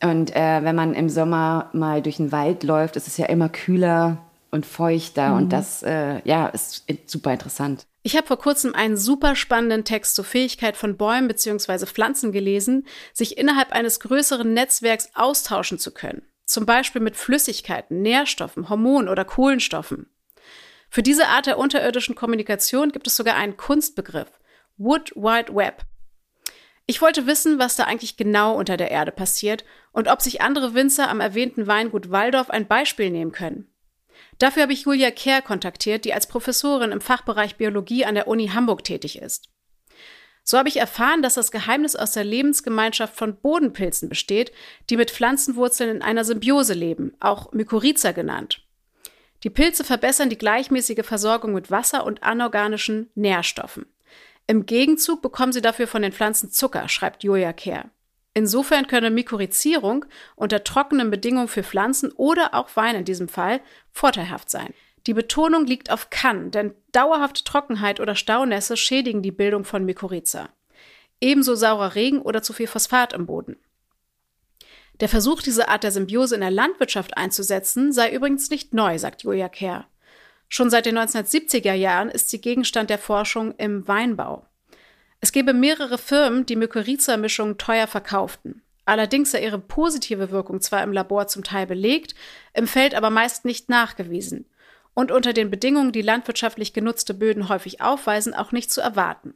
Und äh, wenn man im Sommer mal durch den Wald läuft, ist es ja immer kühler und feuchter. Mhm. Und das, äh, ja, ist super interessant. Ich habe vor kurzem einen super spannenden Text zur Fähigkeit von Bäumen bzw. Pflanzen gelesen, sich innerhalb eines größeren Netzwerks austauschen zu können. Zum Beispiel mit Flüssigkeiten, Nährstoffen, Hormonen oder Kohlenstoffen. Für diese Art der unterirdischen Kommunikation gibt es sogar einen Kunstbegriff, Wood Wide Web. Ich wollte wissen, was da eigentlich genau unter der Erde passiert und ob sich andere Winzer am erwähnten Weingut Waldorf ein Beispiel nehmen können. Dafür habe ich Julia Kerr kontaktiert, die als Professorin im Fachbereich Biologie an der Uni Hamburg tätig ist. So habe ich erfahren, dass das Geheimnis aus der Lebensgemeinschaft von Bodenpilzen besteht, die mit Pflanzenwurzeln in einer Symbiose leben, auch Mykorrhiza genannt. Die Pilze verbessern die gleichmäßige Versorgung mit Wasser und anorganischen Nährstoffen. Im Gegenzug bekommen sie dafür von den Pflanzen Zucker, schreibt Julia Kerr. Insofern könne Mykorrhizierung unter trockenen Bedingungen für Pflanzen oder auch Wein in diesem Fall vorteilhaft sein. Die Betonung liegt auf kann, denn dauerhafte Trockenheit oder Staunässe schädigen die Bildung von Mykorrhiza. Ebenso saurer Regen oder zu viel Phosphat im Boden. Der Versuch, diese Art der Symbiose in der Landwirtschaft einzusetzen, sei übrigens nicht neu, sagt Julia Kerr. Schon seit den 1970er Jahren ist sie Gegenstand der Forschung im Weinbau. Es gäbe mehrere Firmen, die Mykorrhiza-Mischungen teuer verkauften. Allerdings sei ihre positive Wirkung zwar im Labor zum Teil belegt, im Feld aber meist nicht nachgewiesen und unter den Bedingungen, die landwirtschaftlich genutzte Böden häufig aufweisen, auch nicht zu erwarten.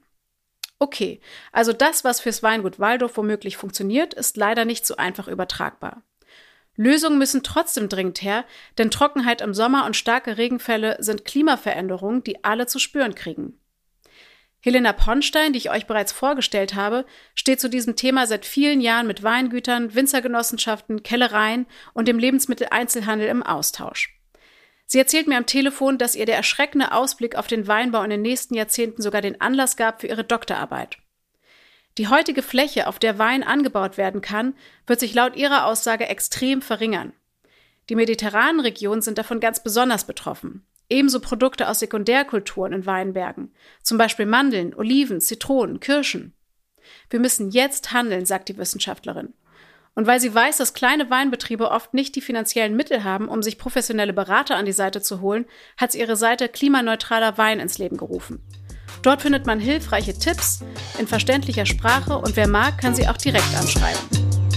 Okay, also das, was fürs Weingut Waldorf womöglich funktioniert, ist leider nicht so einfach übertragbar. Lösungen müssen trotzdem dringend her, denn Trockenheit im Sommer und starke Regenfälle sind Klimaveränderungen, die alle zu spüren kriegen. Helena Ponstein, die ich euch bereits vorgestellt habe, steht zu diesem Thema seit vielen Jahren mit Weingütern, Winzergenossenschaften, Kellereien und dem Lebensmitteleinzelhandel im Austausch. Sie erzählt mir am Telefon, dass ihr der erschreckende Ausblick auf den Weinbau in den nächsten Jahrzehnten sogar den Anlass gab für ihre Doktorarbeit. Die heutige Fläche, auf der Wein angebaut werden kann, wird sich laut ihrer Aussage extrem verringern. Die mediterranen Regionen sind davon ganz besonders betroffen. Ebenso Produkte aus Sekundärkulturen in Weinbergen, zum Beispiel Mandeln, Oliven, Zitronen, Kirschen. Wir müssen jetzt handeln, sagt die Wissenschaftlerin. Und weil sie weiß, dass kleine Weinbetriebe oft nicht die finanziellen Mittel haben, um sich professionelle Berater an die Seite zu holen, hat sie ihre Seite Klimaneutraler Wein ins Leben gerufen. Dort findet man hilfreiche Tipps in verständlicher Sprache und wer mag, kann sie auch direkt anschreiben.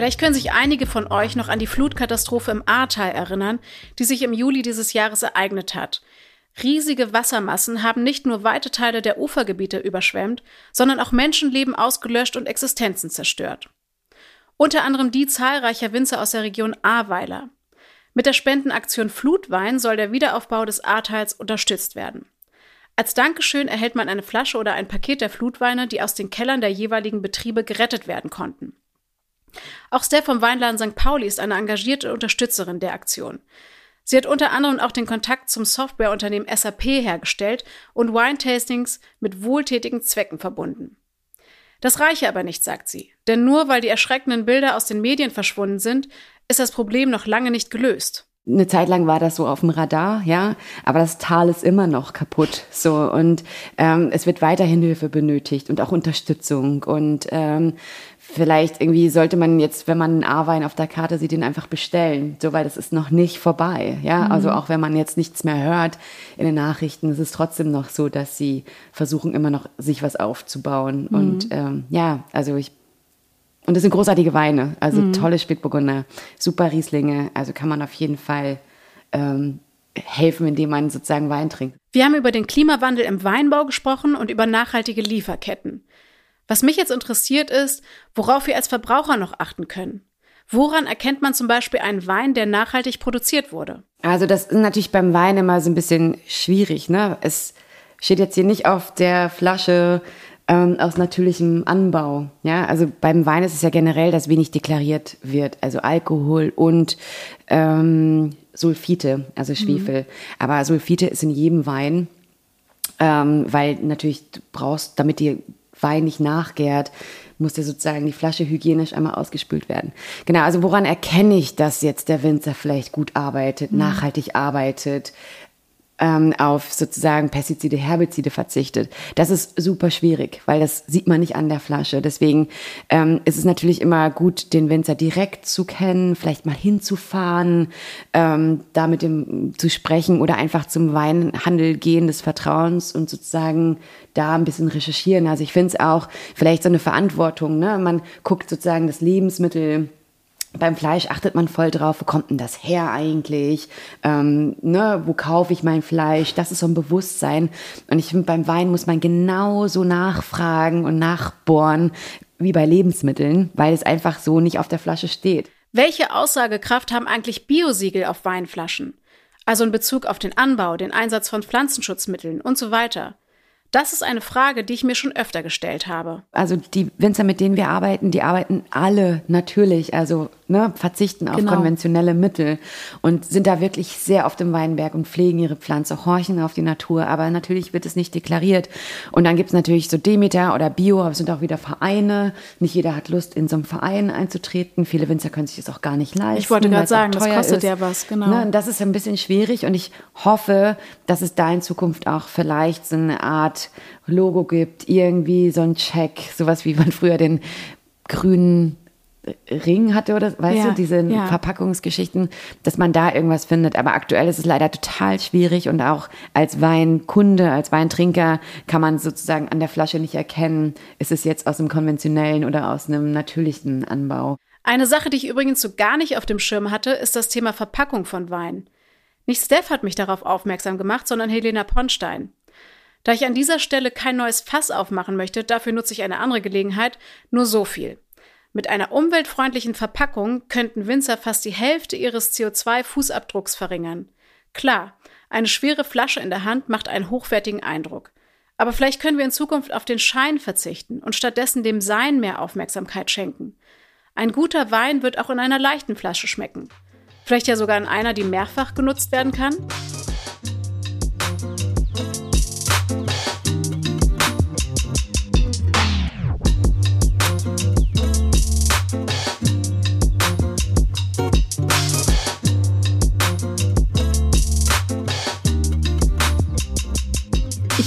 Vielleicht können sich einige von euch noch an die Flutkatastrophe im Ahrtal erinnern, die sich im Juli dieses Jahres ereignet hat. Riesige Wassermassen haben nicht nur weite Teile der Ufergebiete überschwemmt, sondern auch Menschenleben ausgelöscht und Existenzen zerstört. Unter anderem die zahlreicher Winzer aus der Region Ahrweiler. Mit der Spendenaktion Flutwein soll der Wiederaufbau des Ahrtals unterstützt werden. Als Dankeschön erhält man eine Flasche oder ein Paket der Flutweine, die aus den Kellern der jeweiligen Betriebe gerettet werden konnten. Auch Steph vom Weinladen St. Pauli ist eine engagierte Unterstützerin der Aktion. Sie hat unter anderem auch den Kontakt zum Softwareunternehmen SAP hergestellt und Wine-Tastings mit wohltätigen Zwecken verbunden. Das reiche aber nicht, sagt sie. Denn nur weil die erschreckenden Bilder aus den Medien verschwunden sind, ist das Problem noch lange nicht gelöst eine Zeit lang war das so auf dem Radar, ja, aber das Tal ist immer noch kaputt, so und ähm, es wird weiterhin Hilfe benötigt und auch Unterstützung und ähm, vielleicht irgendwie sollte man jetzt, wenn man einen A-Wein auf der Karte sieht, den einfach bestellen, so weil das ist noch nicht vorbei, ja, mhm. also auch wenn man jetzt nichts mehr hört in den Nachrichten, ist es trotzdem noch so, dass sie versuchen immer noch sich was aufzubauen mhm. und ähm, ja, also ich und das sind großartige Weine, also mhm. tolle Spätburgunder, super Rieslinge. Also kann man auf jeden Fall ähm, helfen, indem man sozusagen Wein trinkt. Wir haben über den Klimawandel im Weinbau gesprochen und über nachhaltige Lieferketten. Was mich jetzt interessiert ist, worauf wir als Verbraucher noch achten können. Woran erkennt man zum Beispiel einen Wein, der nachhaltig produziert wurde? Also das ist natürlich beim Wein immer so ein bisschen schwierig. Ne? Es steht jetzt hier nicht auf der Flasche ähm, aus natürlichem Anbau. Ja, also beim Wein ist es ja generell, dass wenig deklariert wird, also Alkohol und ähm, Sulfite, also Schwefel. Mhm. Aber Sulfite ist in jedem Wein, ähm, weil natürlich du brauchst, damit die Wein nicht nachgärt, muss ja sozusagen die Flasche hygienisch einmal ausgespült werden. Genau, also woran erkenne ich, dass jetzt der Winzer vielleicht gut arbeitet, mhm. nachhaltig arbeitet, ähm, auf sozusagen Pestizide, Herbizide verzichtet. Das ist super schwierig, weil das sieht man nicht an der Flasche. Deswegen ähm, ist es natürlich immer gut, den Winzer direkt zu kennen, vielleicht mal hinzufahren, ähm, da mit dem zu sprechen oder einfach zum Weinhandel gehen des Vertrauens und sozusagen da ein bisschen recherchieren. Also ich finde es auch vielleicht so eine Verantwortung. Ne? Man guckt sozusagen das Lebensmittel beim Fleisch achtet man voll drauf, wo kommt denn das her eigentlich? Ähm, ne, wo kaufe ich mein Fleisch? Das ist so ein Bewusstsein. Und ich finde, beim Wein muss man genauso nachfragen und nachbohren wie bei Lebensmitteln, weil es einfach so nicht auf der Flasche steht. Welche Aussagekraft haben eigentlich Biosiegel auf Weinflaschen? Also in Bezug auf den Anbau, den Einsatz von Pflanzenschutzmitteln und so weiter. Das ist eine Frage, die ich mir schon öfter gestellt habe. Also die Winzer, mit denen wir arbeiten, die arbeiten alle natürlich, also ne, verzichten auf genau. konventionelle Mittel und sind da wirklich sehr auf dem Weinberg und pflegen ihre Pflanze, horchen auf die Natur, aber natürlich wird es nicht deklariert. Und dann gibt es natürlich so Demeter oder Bio, aber es sind auch wieder Vereine. Nicht jeder hat Lust, in so einem Verein einzutreten. Viele Winzer können sich das auch gar nicht leisten. Ich wollte gerade sagen, das kostet ist. ja was, genau. Ne, das ist ein bisschen schwierig und ich hoffe, dass es da in Zukunft auch vielleicht so eine Art Logo gibt, irgendwie so ein Check, sowas wie man früher den grünen Ring hatte oder weißt ja, du, diese ja. Verpackungsgeschichten, dass man da irgendwas findet. Aber aktuell ist es leider total schwierig und auch als Weinkunde, als Weintrinker kann man sozusagen an der Flasche nicht erkennen, ist es jetzt aus einem konventionellen oder aus einem natürlichen Anbau. Eine Sache, die ich übrigens so gar nicht auf dem Schirm hatte, ist das Thema Verpackung von Wein. Nicht Steph hat mich darauf aufmerksam gemacht, sondern Helena Ponstein. Da ich an dieser Stelle kein neues Fass aufmachen möchte, dafür nutze ich eine andere Gelegenheit, nur so viel. Mit einer umweltfreundlichen Verpackung könnten Winzer fast die Hälfte ihres CO2-Fußabdrucks verringern. Klar, eine schwere Flasche in der Hand macht einen hochwertigen Eindruck. Aber vielleicht können wir in Zukunft auf den Schein verzichten und stattdessen dem Sein mehr Aufmerksamkeit schenken. Ein guter Wein wird auch in einer leichten Flasche schmecken. Vielleicht ja sogar in einer, die mehrfach genutzt werden kann?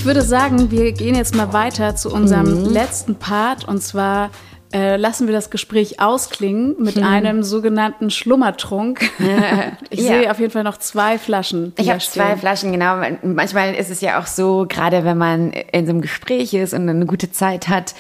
Ich würde sagen, wir gehen jetzt mal weiter zu unserem mhm. letzten Part und zwar äh, lassen wir das Gespräch ausklingen mit hm. einem sogenannten Schlummertrunk. ich ja. sehe auf jeden Fall noch zwei Flaschen. Ich habe zwei Flaschen, genau. Manchmal ist es ja auch so, gerade wenn man in so einem Gespräch ist und eine gute Zeit hat,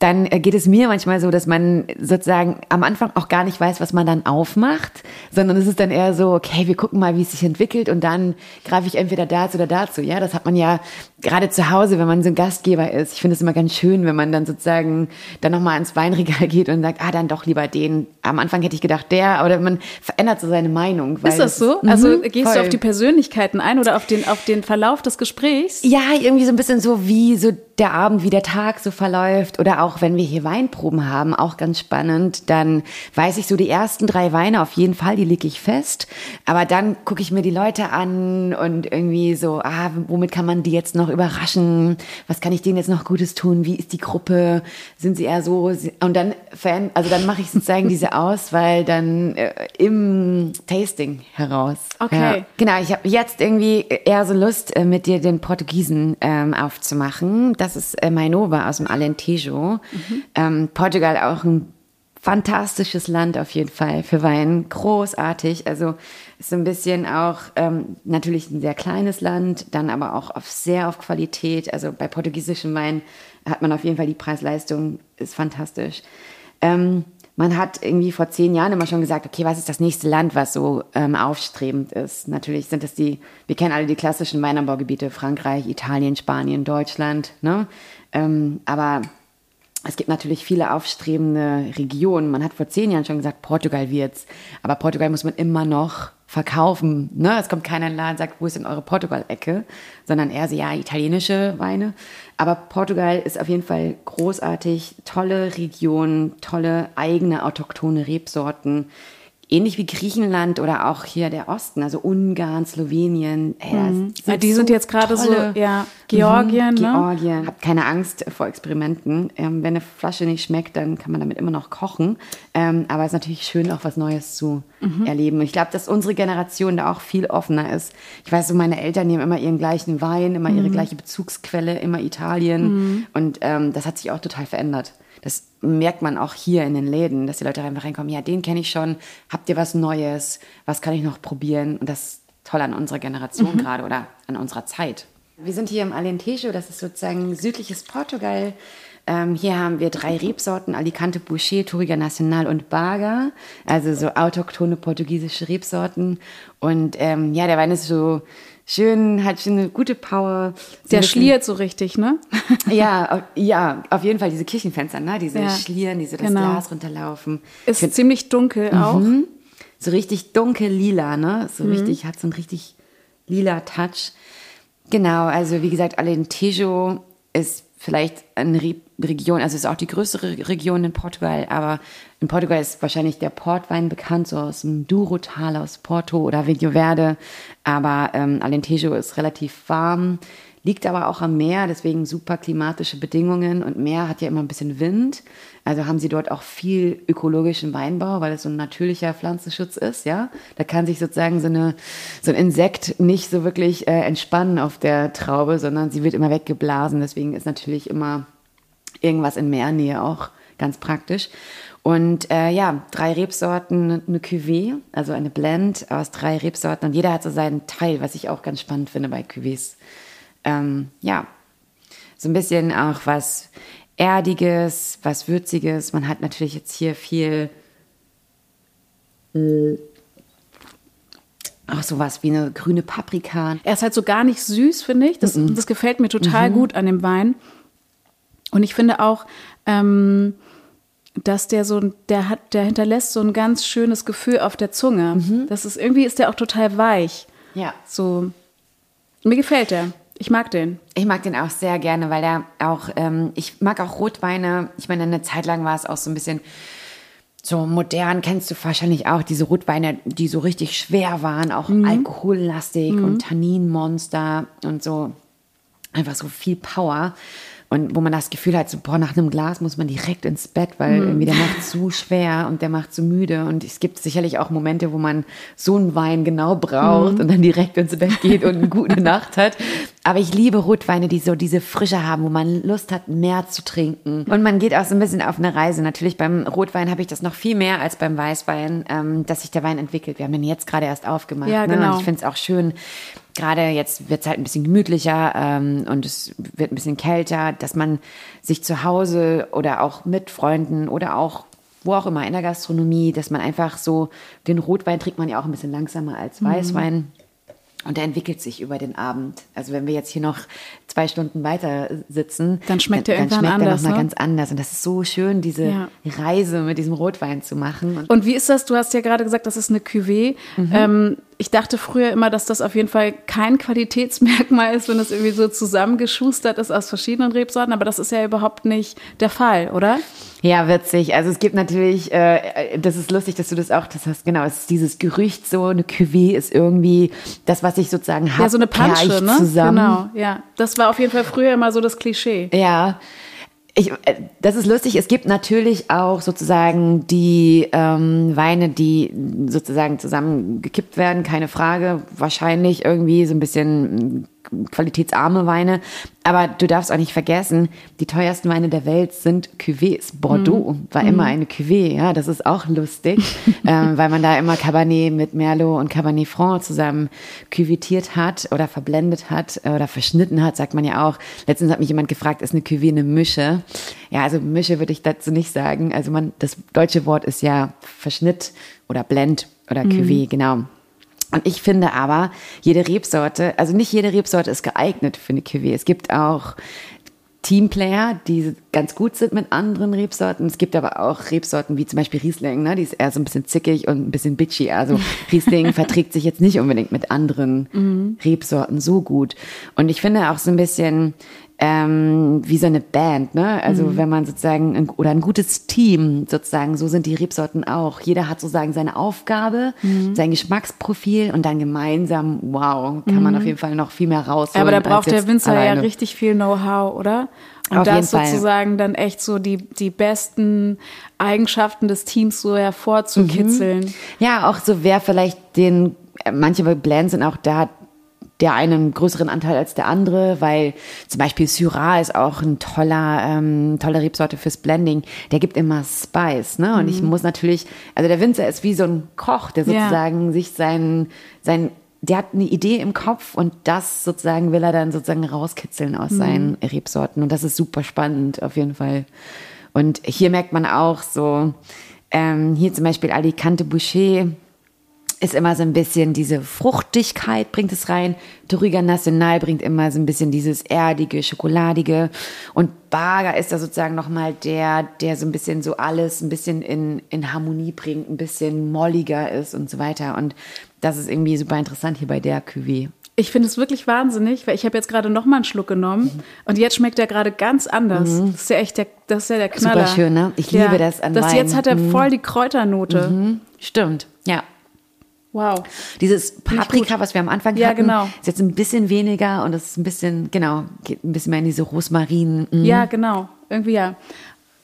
dann geht es mir manchmal so, dass man sozusagen am Anfang auch gar nicht weiß, was man dann aufmacht, sondern es ist dann eher so, okay, wir gucken mal, wie es sich entwickelt und dann greife ich entweder dazu oder dazu. Ja, das hat man ja gerade zu Hause, wenn man so ein Gastgeber ist. Ich finde es immer ganz schön, wenn man dann sozusagen dann nochmal ins Weinregal geht und sagt, ah, dann doch lieber den. Am Anfang hätte ich gedacht, der, oder man verändert so seine Meinung. ist das so? also mhm, gehst voll. du auf die Persönlichkeiten ein oder auf den, auf den Verlauf des Gesprächs? Ja, irgendwie so ein bisschen so, wie so der Abend, wie der Tag so verläuft oder auch wenn wir hier Weinproben haben, auch ganz spannend, dann weiß ich so die ersten drei Weine auf jeden Fall, die lege ich fest, aber dann gucke ich mir die Leute an und irgendwie so, ah, womit kann man die jetzt noch überraschen? Was kann ich denen jetzt noch Gutes tun? Wie ist die Gruppe? Sind sie eher so und dann also dann mache ich sozusagen diese Auswahl dann äh, im Tasting heraus. Okay. Ja. Genau, ich habe jetzt irgendwie eher so Lust äh, mit dir den Portugiesen ähm, aufzumachen. Das das ist äh, Mainova aus dem Alentejo. Mhm. Ähm, Portugal auch ein fantastisches Land auf jeden Fall für Wein. Großartig. Also ist so ein bisschen auch ähm, natürlich ein sehr kleines Land, dann aber auch auf, sehr auf Qualität. Also bei portugiesischem Wein hat man auf jeden Fall die Preis-Leistung, ist fantastisch. Ähm, man hat irgendwie vor zehn Jahren immer schon gesagt, okay, was ist das nächste Land, was so ähm, aufstrebend ist? Natürlich sind es die, wir kennen alle die klassischen Weinanbaugebiete, Frankreich, Italien, Spanien, Deutschland, ne? Ähm, aber es gibt natürlich viele aufstrebende Regionen. Man hat vor zehn Jahren schon gesagt, Portugal wird's. Aber Portugal muss man immer noch verkaufen. Ne? Es kommt keiner in den Laden und sagt, wo ist denn eure Portugal-Ecke? Sondern eher so, ja, italienische Weine. Aber Portugal ist auf jeden Fall großartig. Tolle Region, tolle eigene autochthone Rebsorten ähnlich wie Griechenland oder auch hier der Osten, also Ungarn, Slowenien. Ey, mhm. ja, die so sind jetzt gerade so, ja, Georgien. Mhm, ne? Georgien. Habt keine Angst vor Experimenten. Ähm, wenn eine Flasche nicht schmeckt, dann kann man damit immer noch kochen. Ähm, aber es ist natürlich schön, auch was Neues zu mhm. erleben. Und ich glaube, dass unsere Generation da auch viel offener ist. Ich weiß so, meine Eltern nehmen immer ihren gleichen Wein, immer ihre mhm. gleiche Bezugsquelle, immer Italien. Mhm. Und ähm, das hat sich auch total verändert. Das merkt man auch hier in den Läden, dass die Leute einfach reinkommen, ja, den kenne ich schon, habt ihr was Neues, was kann ich noch probieren? Und das ist toll an unserer Generation mhm. gerade oder an unserer Zeit. Wir sind hier im Alentejo, das ist sozusagen südliches Portugal. Ähm, hier haben wir drei Rebsorten, Alicante, Boucher, Touriga Nacional und Baga, also so autochthone portugiesische Rebsorten. Und ähm, ja, der Wein ist so schön, hat schon eine gute Power. So der schliert so richtig, ne? ja, ja, auf jeden Fall diese Kirchenfenster, ne? Diese ja, Schlieren, diese das genau. Glas runterlaufen. Ist find, ziemlich dunkel auch. Mhm. So richtig dunkel lila, ne? So mhm. richtig, hat so einen richtig lila Touch. Genau, also wie gesagt, Alentejo ist vielleicht eine Re Region, also ist auch die größere Region in Portugal, aber in Portugal ist wahrscheinlich der Portwein bekannt, so aus dem Douro-Tal, aus Porto oder Video Verde, aber ähm, Alentejo ist relativ warm, liegt aber auch am Meer, deswegen super klimatische Bedingungen und Meer hat ja immer ein bisschen Wind. Also haben sie dort auch viel ökologischen Weinbau, weil es so ein natürlicher Pflanzenschutz ist, ja. Da kann sich sozusagen so, eine, so ein Insekt nicht so wirklich äh, entspannen auf der Traube, sondern sie wird immer weggeblasen. Deswegen ist natürlich immer irgendwas in Meernähe auch ganz praktisch. Und äh, ja, drei Rebsorten, eine Cuvée, also eine Blend aus drei Rebsorten. Und jeder hat so seinen Teil, was ich auch ganz spannend finde bei Cuvées. Ähm, ja, so ein bisschen auch was Erdiges, was Würziges. Man hat natürlich jetzt hier viel äh, auch sowas wie eine grüne Paprika. Er ist halt so gar nicht süß, finde ich. Das, mm -mm. das gefällt mir total mhm. gut an dem Wein. Und ich finde auch, ähm, dass der so, der hat, der hinterlässt so ein ganz schönes Gefühl auf der Zunge. Mhm. Das ist irgendwie ist der auch total weich. Ja. So, mir gefällt der. Ich mag den. Ich mag den auch sehr gerne, weil er auch, ähm, ich mag auch Rotweine. Ich meine, eine Zeit lang war es auch so ein bisschen so modern, kennst du wahrscheinlich auch diese Rotweine, die so richtig schwer waren, auch mhm. alkohollastig mhm. und Tanninmonster und so einfach so viel Power. Und wo man das Gefühl hat, so, boah, nach einem Glas muss man direkt ins Bett, weil mhm. irgendwie der macht zu schwer und der macht zu müde. Und es gibt sicherlich auch Momente, wo man so einen Wein genau braucht mhm. und dann direkt ins Bett geht und eine gute Nacht hat. Aber ich liebe Rotweine, die so diese Frische haben, wo man Lust hat, mehr zu trinken. Und man geht auch so ein bisschen auf eine Reise. Natürlich beim Rotwein habe ich das noch viel mehr als beim Weißwein, ähm, dass sich der Wein entwickelt. Wir haben den jetzt gerade erst aufgemacht. Ja, genau. Ne? Und genau. ich finde es auch schön, gerade jetzt wird es halt ein bisschen gemütlicher ähm, und es wird ein bisschen kälter, dass man sich zu Hause oder auch mit Freunden oder auch wo auch immer in der Gastronomie, dass man einfach so den Rotwein trinkt man ja auch ein bisschen langsamer als Weißwein. Mhm. Und der entwickelt sich über den Abend. Also wenn wir jetzt hier noch zwei Stunden weiter sitzen, dann schmeckt der dann, dann schmeckt anders, er nochmal ne? ganz anders. Und das ist so schön, diese Ja. Reise mit diesem Rotwein zu machen. Und Und wie ist das? Du hast ja gerade gesagt, das ist eine Cuvée. Mhm. Ähm, ich dachte früher immer, dass das auf jeden Fall kein Qualitätsmerkmal ist, wenn es irgendwie so zusammengeschustert ist aus verschiedenen Rebsorten, aber das ist ja überhaupt nicht der Fall, oder? Ja, witzig. Also es gibt natürlich, äh, das ist lustig, dass du das auch, das hast genau, es ist dieses Gerücht so, eine Cuvée ist irgendwie das, was ich sozusagen habe. Ja, so eine Pansche, ne? Zusammen. Genau, ja. Das war auf jeden Fall früher immer so das Klischee. Ja. Ich, äh, das ist lustig. Es gibt natürlich auch sozusagen die ähm, Weine, die sozusagen zusammengekippt werden, keine Frage. Wahrscheinlich irgendwie so ein bisschen mm, qualitätsarme Weine. Aber du darfst auch nicht vergessen, die teuersten Weine der Welt sind Cuvées. Bordeaux war immer eine Cuvée, ja, das ist auch lustig, ähm, weil man da immer Cabernet mit Merlot und Cabernet Franc zusammen cuvetiert hat oder verblendet hat oder verschnitten hat, sagt man ja auch. Letztens hat mich jemand gefragt, ist eine Cuvée eine Mische? Ja, also Mische würde ich dazu nicht sagen. Also man, das deutsche Wort ist ja Verschnitt oder Blend oder Cuvée, genau. Und ich finde aber, jede Rebsorte, also nicht jede Rebsorte ist geeignet für eine Cuvée. Es gibt auch Teamplayer, die ganz gut sind mit anderen Rebsorten. Es gibt aber auch Rebsorten wie zum Beispiel Riesling, ne? die ist eher so ein bisschen zickig und ein bisschen bitchy. Also Riesling verträgt sich jetzt nicht unbedingt mit anderen Rebsorten so gut. Und ich finde auch so ein bisschen ähm, wie so eine Band, ne? Also wenn man sozusagen ein, oder ein gutes Team sozusagen, so sind die Rebsorten auch. Jeder hat sozusagen seine Aufgabe, sein Geschmacksprofil und dann gemeinsam, wow, kann man auf jeden Fall noch viel mehr rausholen. Aber da braucht der Winzer ja alleine. richtig viel Know-how, oder? Und Auf da jeden ist Fall. sozusagen dann echt so die, die besten Eigenschaften des Teams so hervorzukitzeln. Ja, auch so wer vielleicht den, äh, manche Blends sind auch da, der eine einen größeren Anteil als der andere, weil zum Beispiel Syrah ist auch ein toller, ähm, tolle Rebsorte fürs Blending. Der gibt immer Spice, ne? Und ich muss natürlich, also der Winzer ist wie so ein Koch, der Ja. sozusagen sich sein, sein, der hat eine Idee im Kopf und das sozusagen will er dann sozusagen rauskitzeln aus seinen Rebsorten. Und das ist super spannend, auf jeden Fall. Und hier merkt man auch so, ähm, hier zum Beispiel Alicante Boucher, ist immer so ein bisschen diese Fruchtigkeit bringt es rein. Torriga Nacional bringt immer so ein bisschen dieses erdige, schokoladige. Und Barger ist da sozusagen nochmal der, der so ein bisschen so alles ein bisschen in, in Harmonie bringt, ein bisschen molliger ist und so weiter. Und das ist irgendwie super interessant hier bei der Cuvée. Ich finde es wirklich wahnsinnig, weil ich habe jetzt gerade noch mal einen Schluck genommen und jetzt schmeckt er gerade ganz anders. Das ist ja echt der, das ist ja der Knaller. Mhm. Super schön, ne? Ich liebe das an das Wein. Jetzt hat er voll die Kräuternote. Stimmt, ja. Wow. Dieses Paprika, was wir am Anfang Ja, hatten, genau. ist jetzt ein bisschen weniger und das ist ein bisschen, genau, geht ein bisschen mehr in diese Rosmarin. mm. Ja, genau. Irgendwie ja.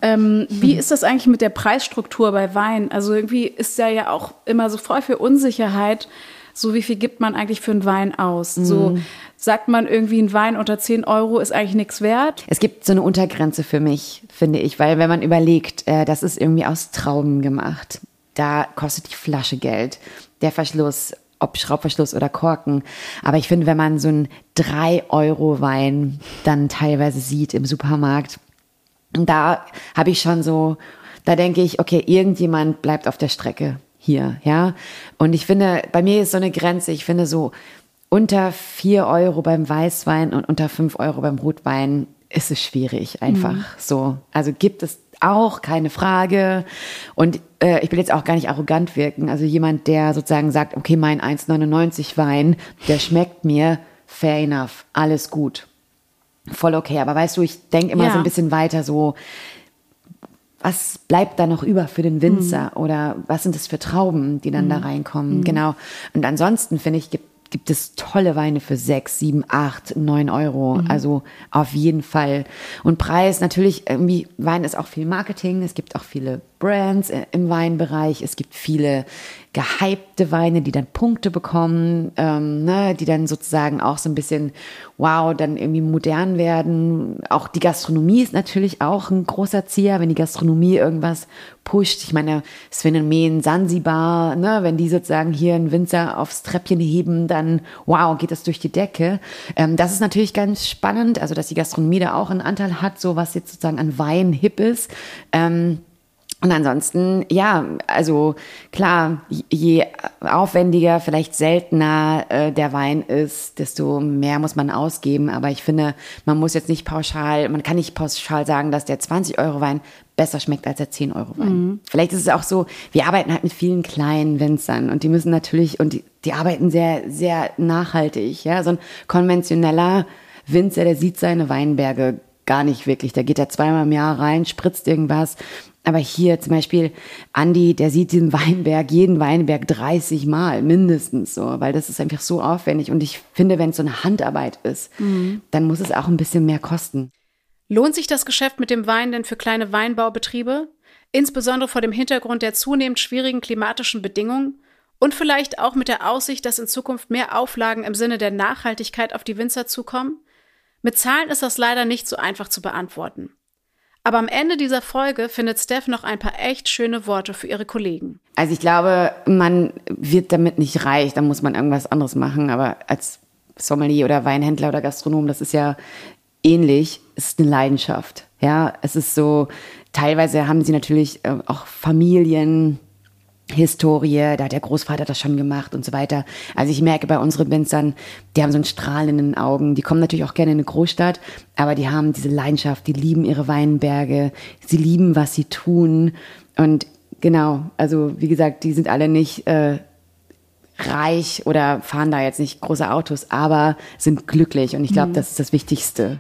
Ähm, wie Mhm. ist das eigentlich mit der Preisstruktur bei Wein? Also irgendwie ist da ja auch immer so voll für Unsicherheit. So wie viel gibt man eigentlich für einen Wein aus? Mhm. So sagt man irgendwie, ein Wein unter 10 Euro ist eigentlich nichts wert. Es gibt so eine Untergrenze für mich, finde ich, weil wenn man überlegt, äh, das ist irgendwie aus Trauben gemacht, da kostet die Flasche Geld, der Verschluss, ob Schraubverschluss oder Korken. Aber ich finde, wenn man so einen 3-Euro-Wein dann teilweise sieht im Supermarkt, da habe ich schon so, da denke ich, okay, irgendjemand bleibt auf der Strecke hier, ja. Und ich finde, bei mir ist so eine Grenze, ich finde so unter 4 Euro beim Weißwein und unter 5 Euro beim Rotwein ist es schwierig, einfach so. Also gibt es auch, keine Frage. Und äh, ich will jetzt auch gar nicht arrogant wirken. Also jemand, der sozusagen sagt, okay, mein 1,99 Wein, der schmeckt mir, fair enough, alles gut voll okay. Aber weißt du, ich denke immer Ja. so ein bisschen weiter so, was bleibt da noch über für den Winzer oder was sind das für Trauben, die dann da reinkommen? Genau. Und ansonsten finde ich, gibt, gibt es tolle Weine für sechs, sieben, acht, neun Euro. Also auf jeden Fall. Und Preis natürlich irgendwie, Wein ist auch viel Marketing. Es gibt auch viele Brands äh, im Weinbereich. Es gibt viele gehypte Weine, die dann Punkte bekommen, ähm, ne, die dann sozusagen auch so ein bisschen, wow, dann irgendwie modern werden. Auch die Gastronomie ist natürlich auch ein großer Zieher, wenn die Gastronomie irgendwas pusht. Ich meine, das Phänomen Sansibar, ne, wenn die sozusagen hier einen Winzer aufs Treppchen heben, dann wow, geht das durch die Decke. Ähm, das ist natürlich ganz spannend, also dass die Gastronomie da auch einen Anteil hat, so was jetzt sozusagen an Wein hip ist. Ähm, und ansonsten, ja, also klar, je aufwendiger, vielleicht seltener äh, der Wein ist, desto mehr muss man ausgeben. Aber ich finde, man muss jetzt nicht pauschal, man kann nicht pauschal sagen, dass der 20 Euro Wein besser schmeckt als der 10 Euro Wein. Mhm. Vielleicht ist es auch so, wir arbeiten halt mit vielen kleinen Winzern und die müssen natürlich, und die, die arbeiten sehr, sehr nachhaltig. Ja, so ein konventioneller Winzer, der sieht seine Weinberge gar nicht wirklich. Da geht er zweimal im Jahr rein, spritzt irgendwas aber hier zum Beispiel Andi, der sieht diesen Weinberg, jeden Weinberg 30 Mal mindestens so, weil das ist einfach so aufwendig. Und ich finde, wenn es so eine Handarbeit ist, mhm. dann muss es auch ein bisschen mehr kosten. Lohnt sich das Geschäft mit dem Wein denn für kleine Weinbaubetriebe? Insbesondere vor dem Hintergrund der zunehmend schwierigen klimatischen Bedingungen und vielleicht auch mit der Aussicht, dass in Zukunft mehr Auflagen im Sinne der Nachhaltigkeit auf die Winzer zukommen? Mit Zahlen ist das leider nicht so einfach zu beantworten. Aber am Ende dieser Folge findet Steph noch ein paar echt schöne Worte für ihre Kollegen. Also ich glaube, man wird damit nicht reich, da muss man irgendwas anderes machen. Aber als Sommelier oder Weinhändler oder Gastronom, das ist ja ähnlich, es ist eine Leidenschaft. Ja, es ist so, teilweise haben sie natürlich äh, auch Familien, Historie, da hat der Großvater das schon gemacht und so weiter. Also ich merke bei unseren Winzern, die haben so einen Strahlen in den Augen. Die kommen natürlich auch gerne in eine Großstadt, aber die haben diese Leidenschaft, die lieben ihre Weinberge, sie lieben, was sie tun. Und genau, also wie gesagt, die sind alle nicht äh, reich oder fahren da jetzt nicht große Autos, aber sind glücklich. Und ich glaube, mhm. das ist das Wichtigste.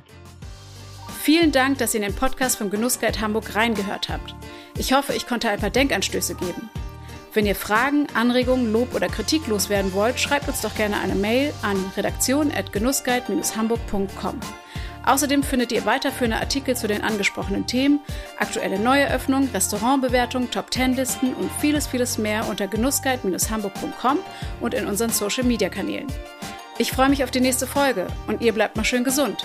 Vielen Dank, dass ihr in den Podcast vom Genussguide Hamburg reingehört habt. Ich hoffe, ich konnte ein paar Denkanstöße geben. Wenn ihr Fragen, Anregungen, Lob oder Kritik loswerden wollt, schreibt uns doch gerne eine Mail an redaktion.genussguide-hamburg.com. Außerdem findet ihr weiterführende Artikel zu den angesprochenen Themen, aktuelle Neueröffnungen, Restaurantbewertungen, Top-10-Listen und vieles, vieles mehr unter genussguide-hamburg.com und in unseren Social-Media-Kanälen. Ich freue mich auf die nächste Folge und ihr bleibt mal schön gesund.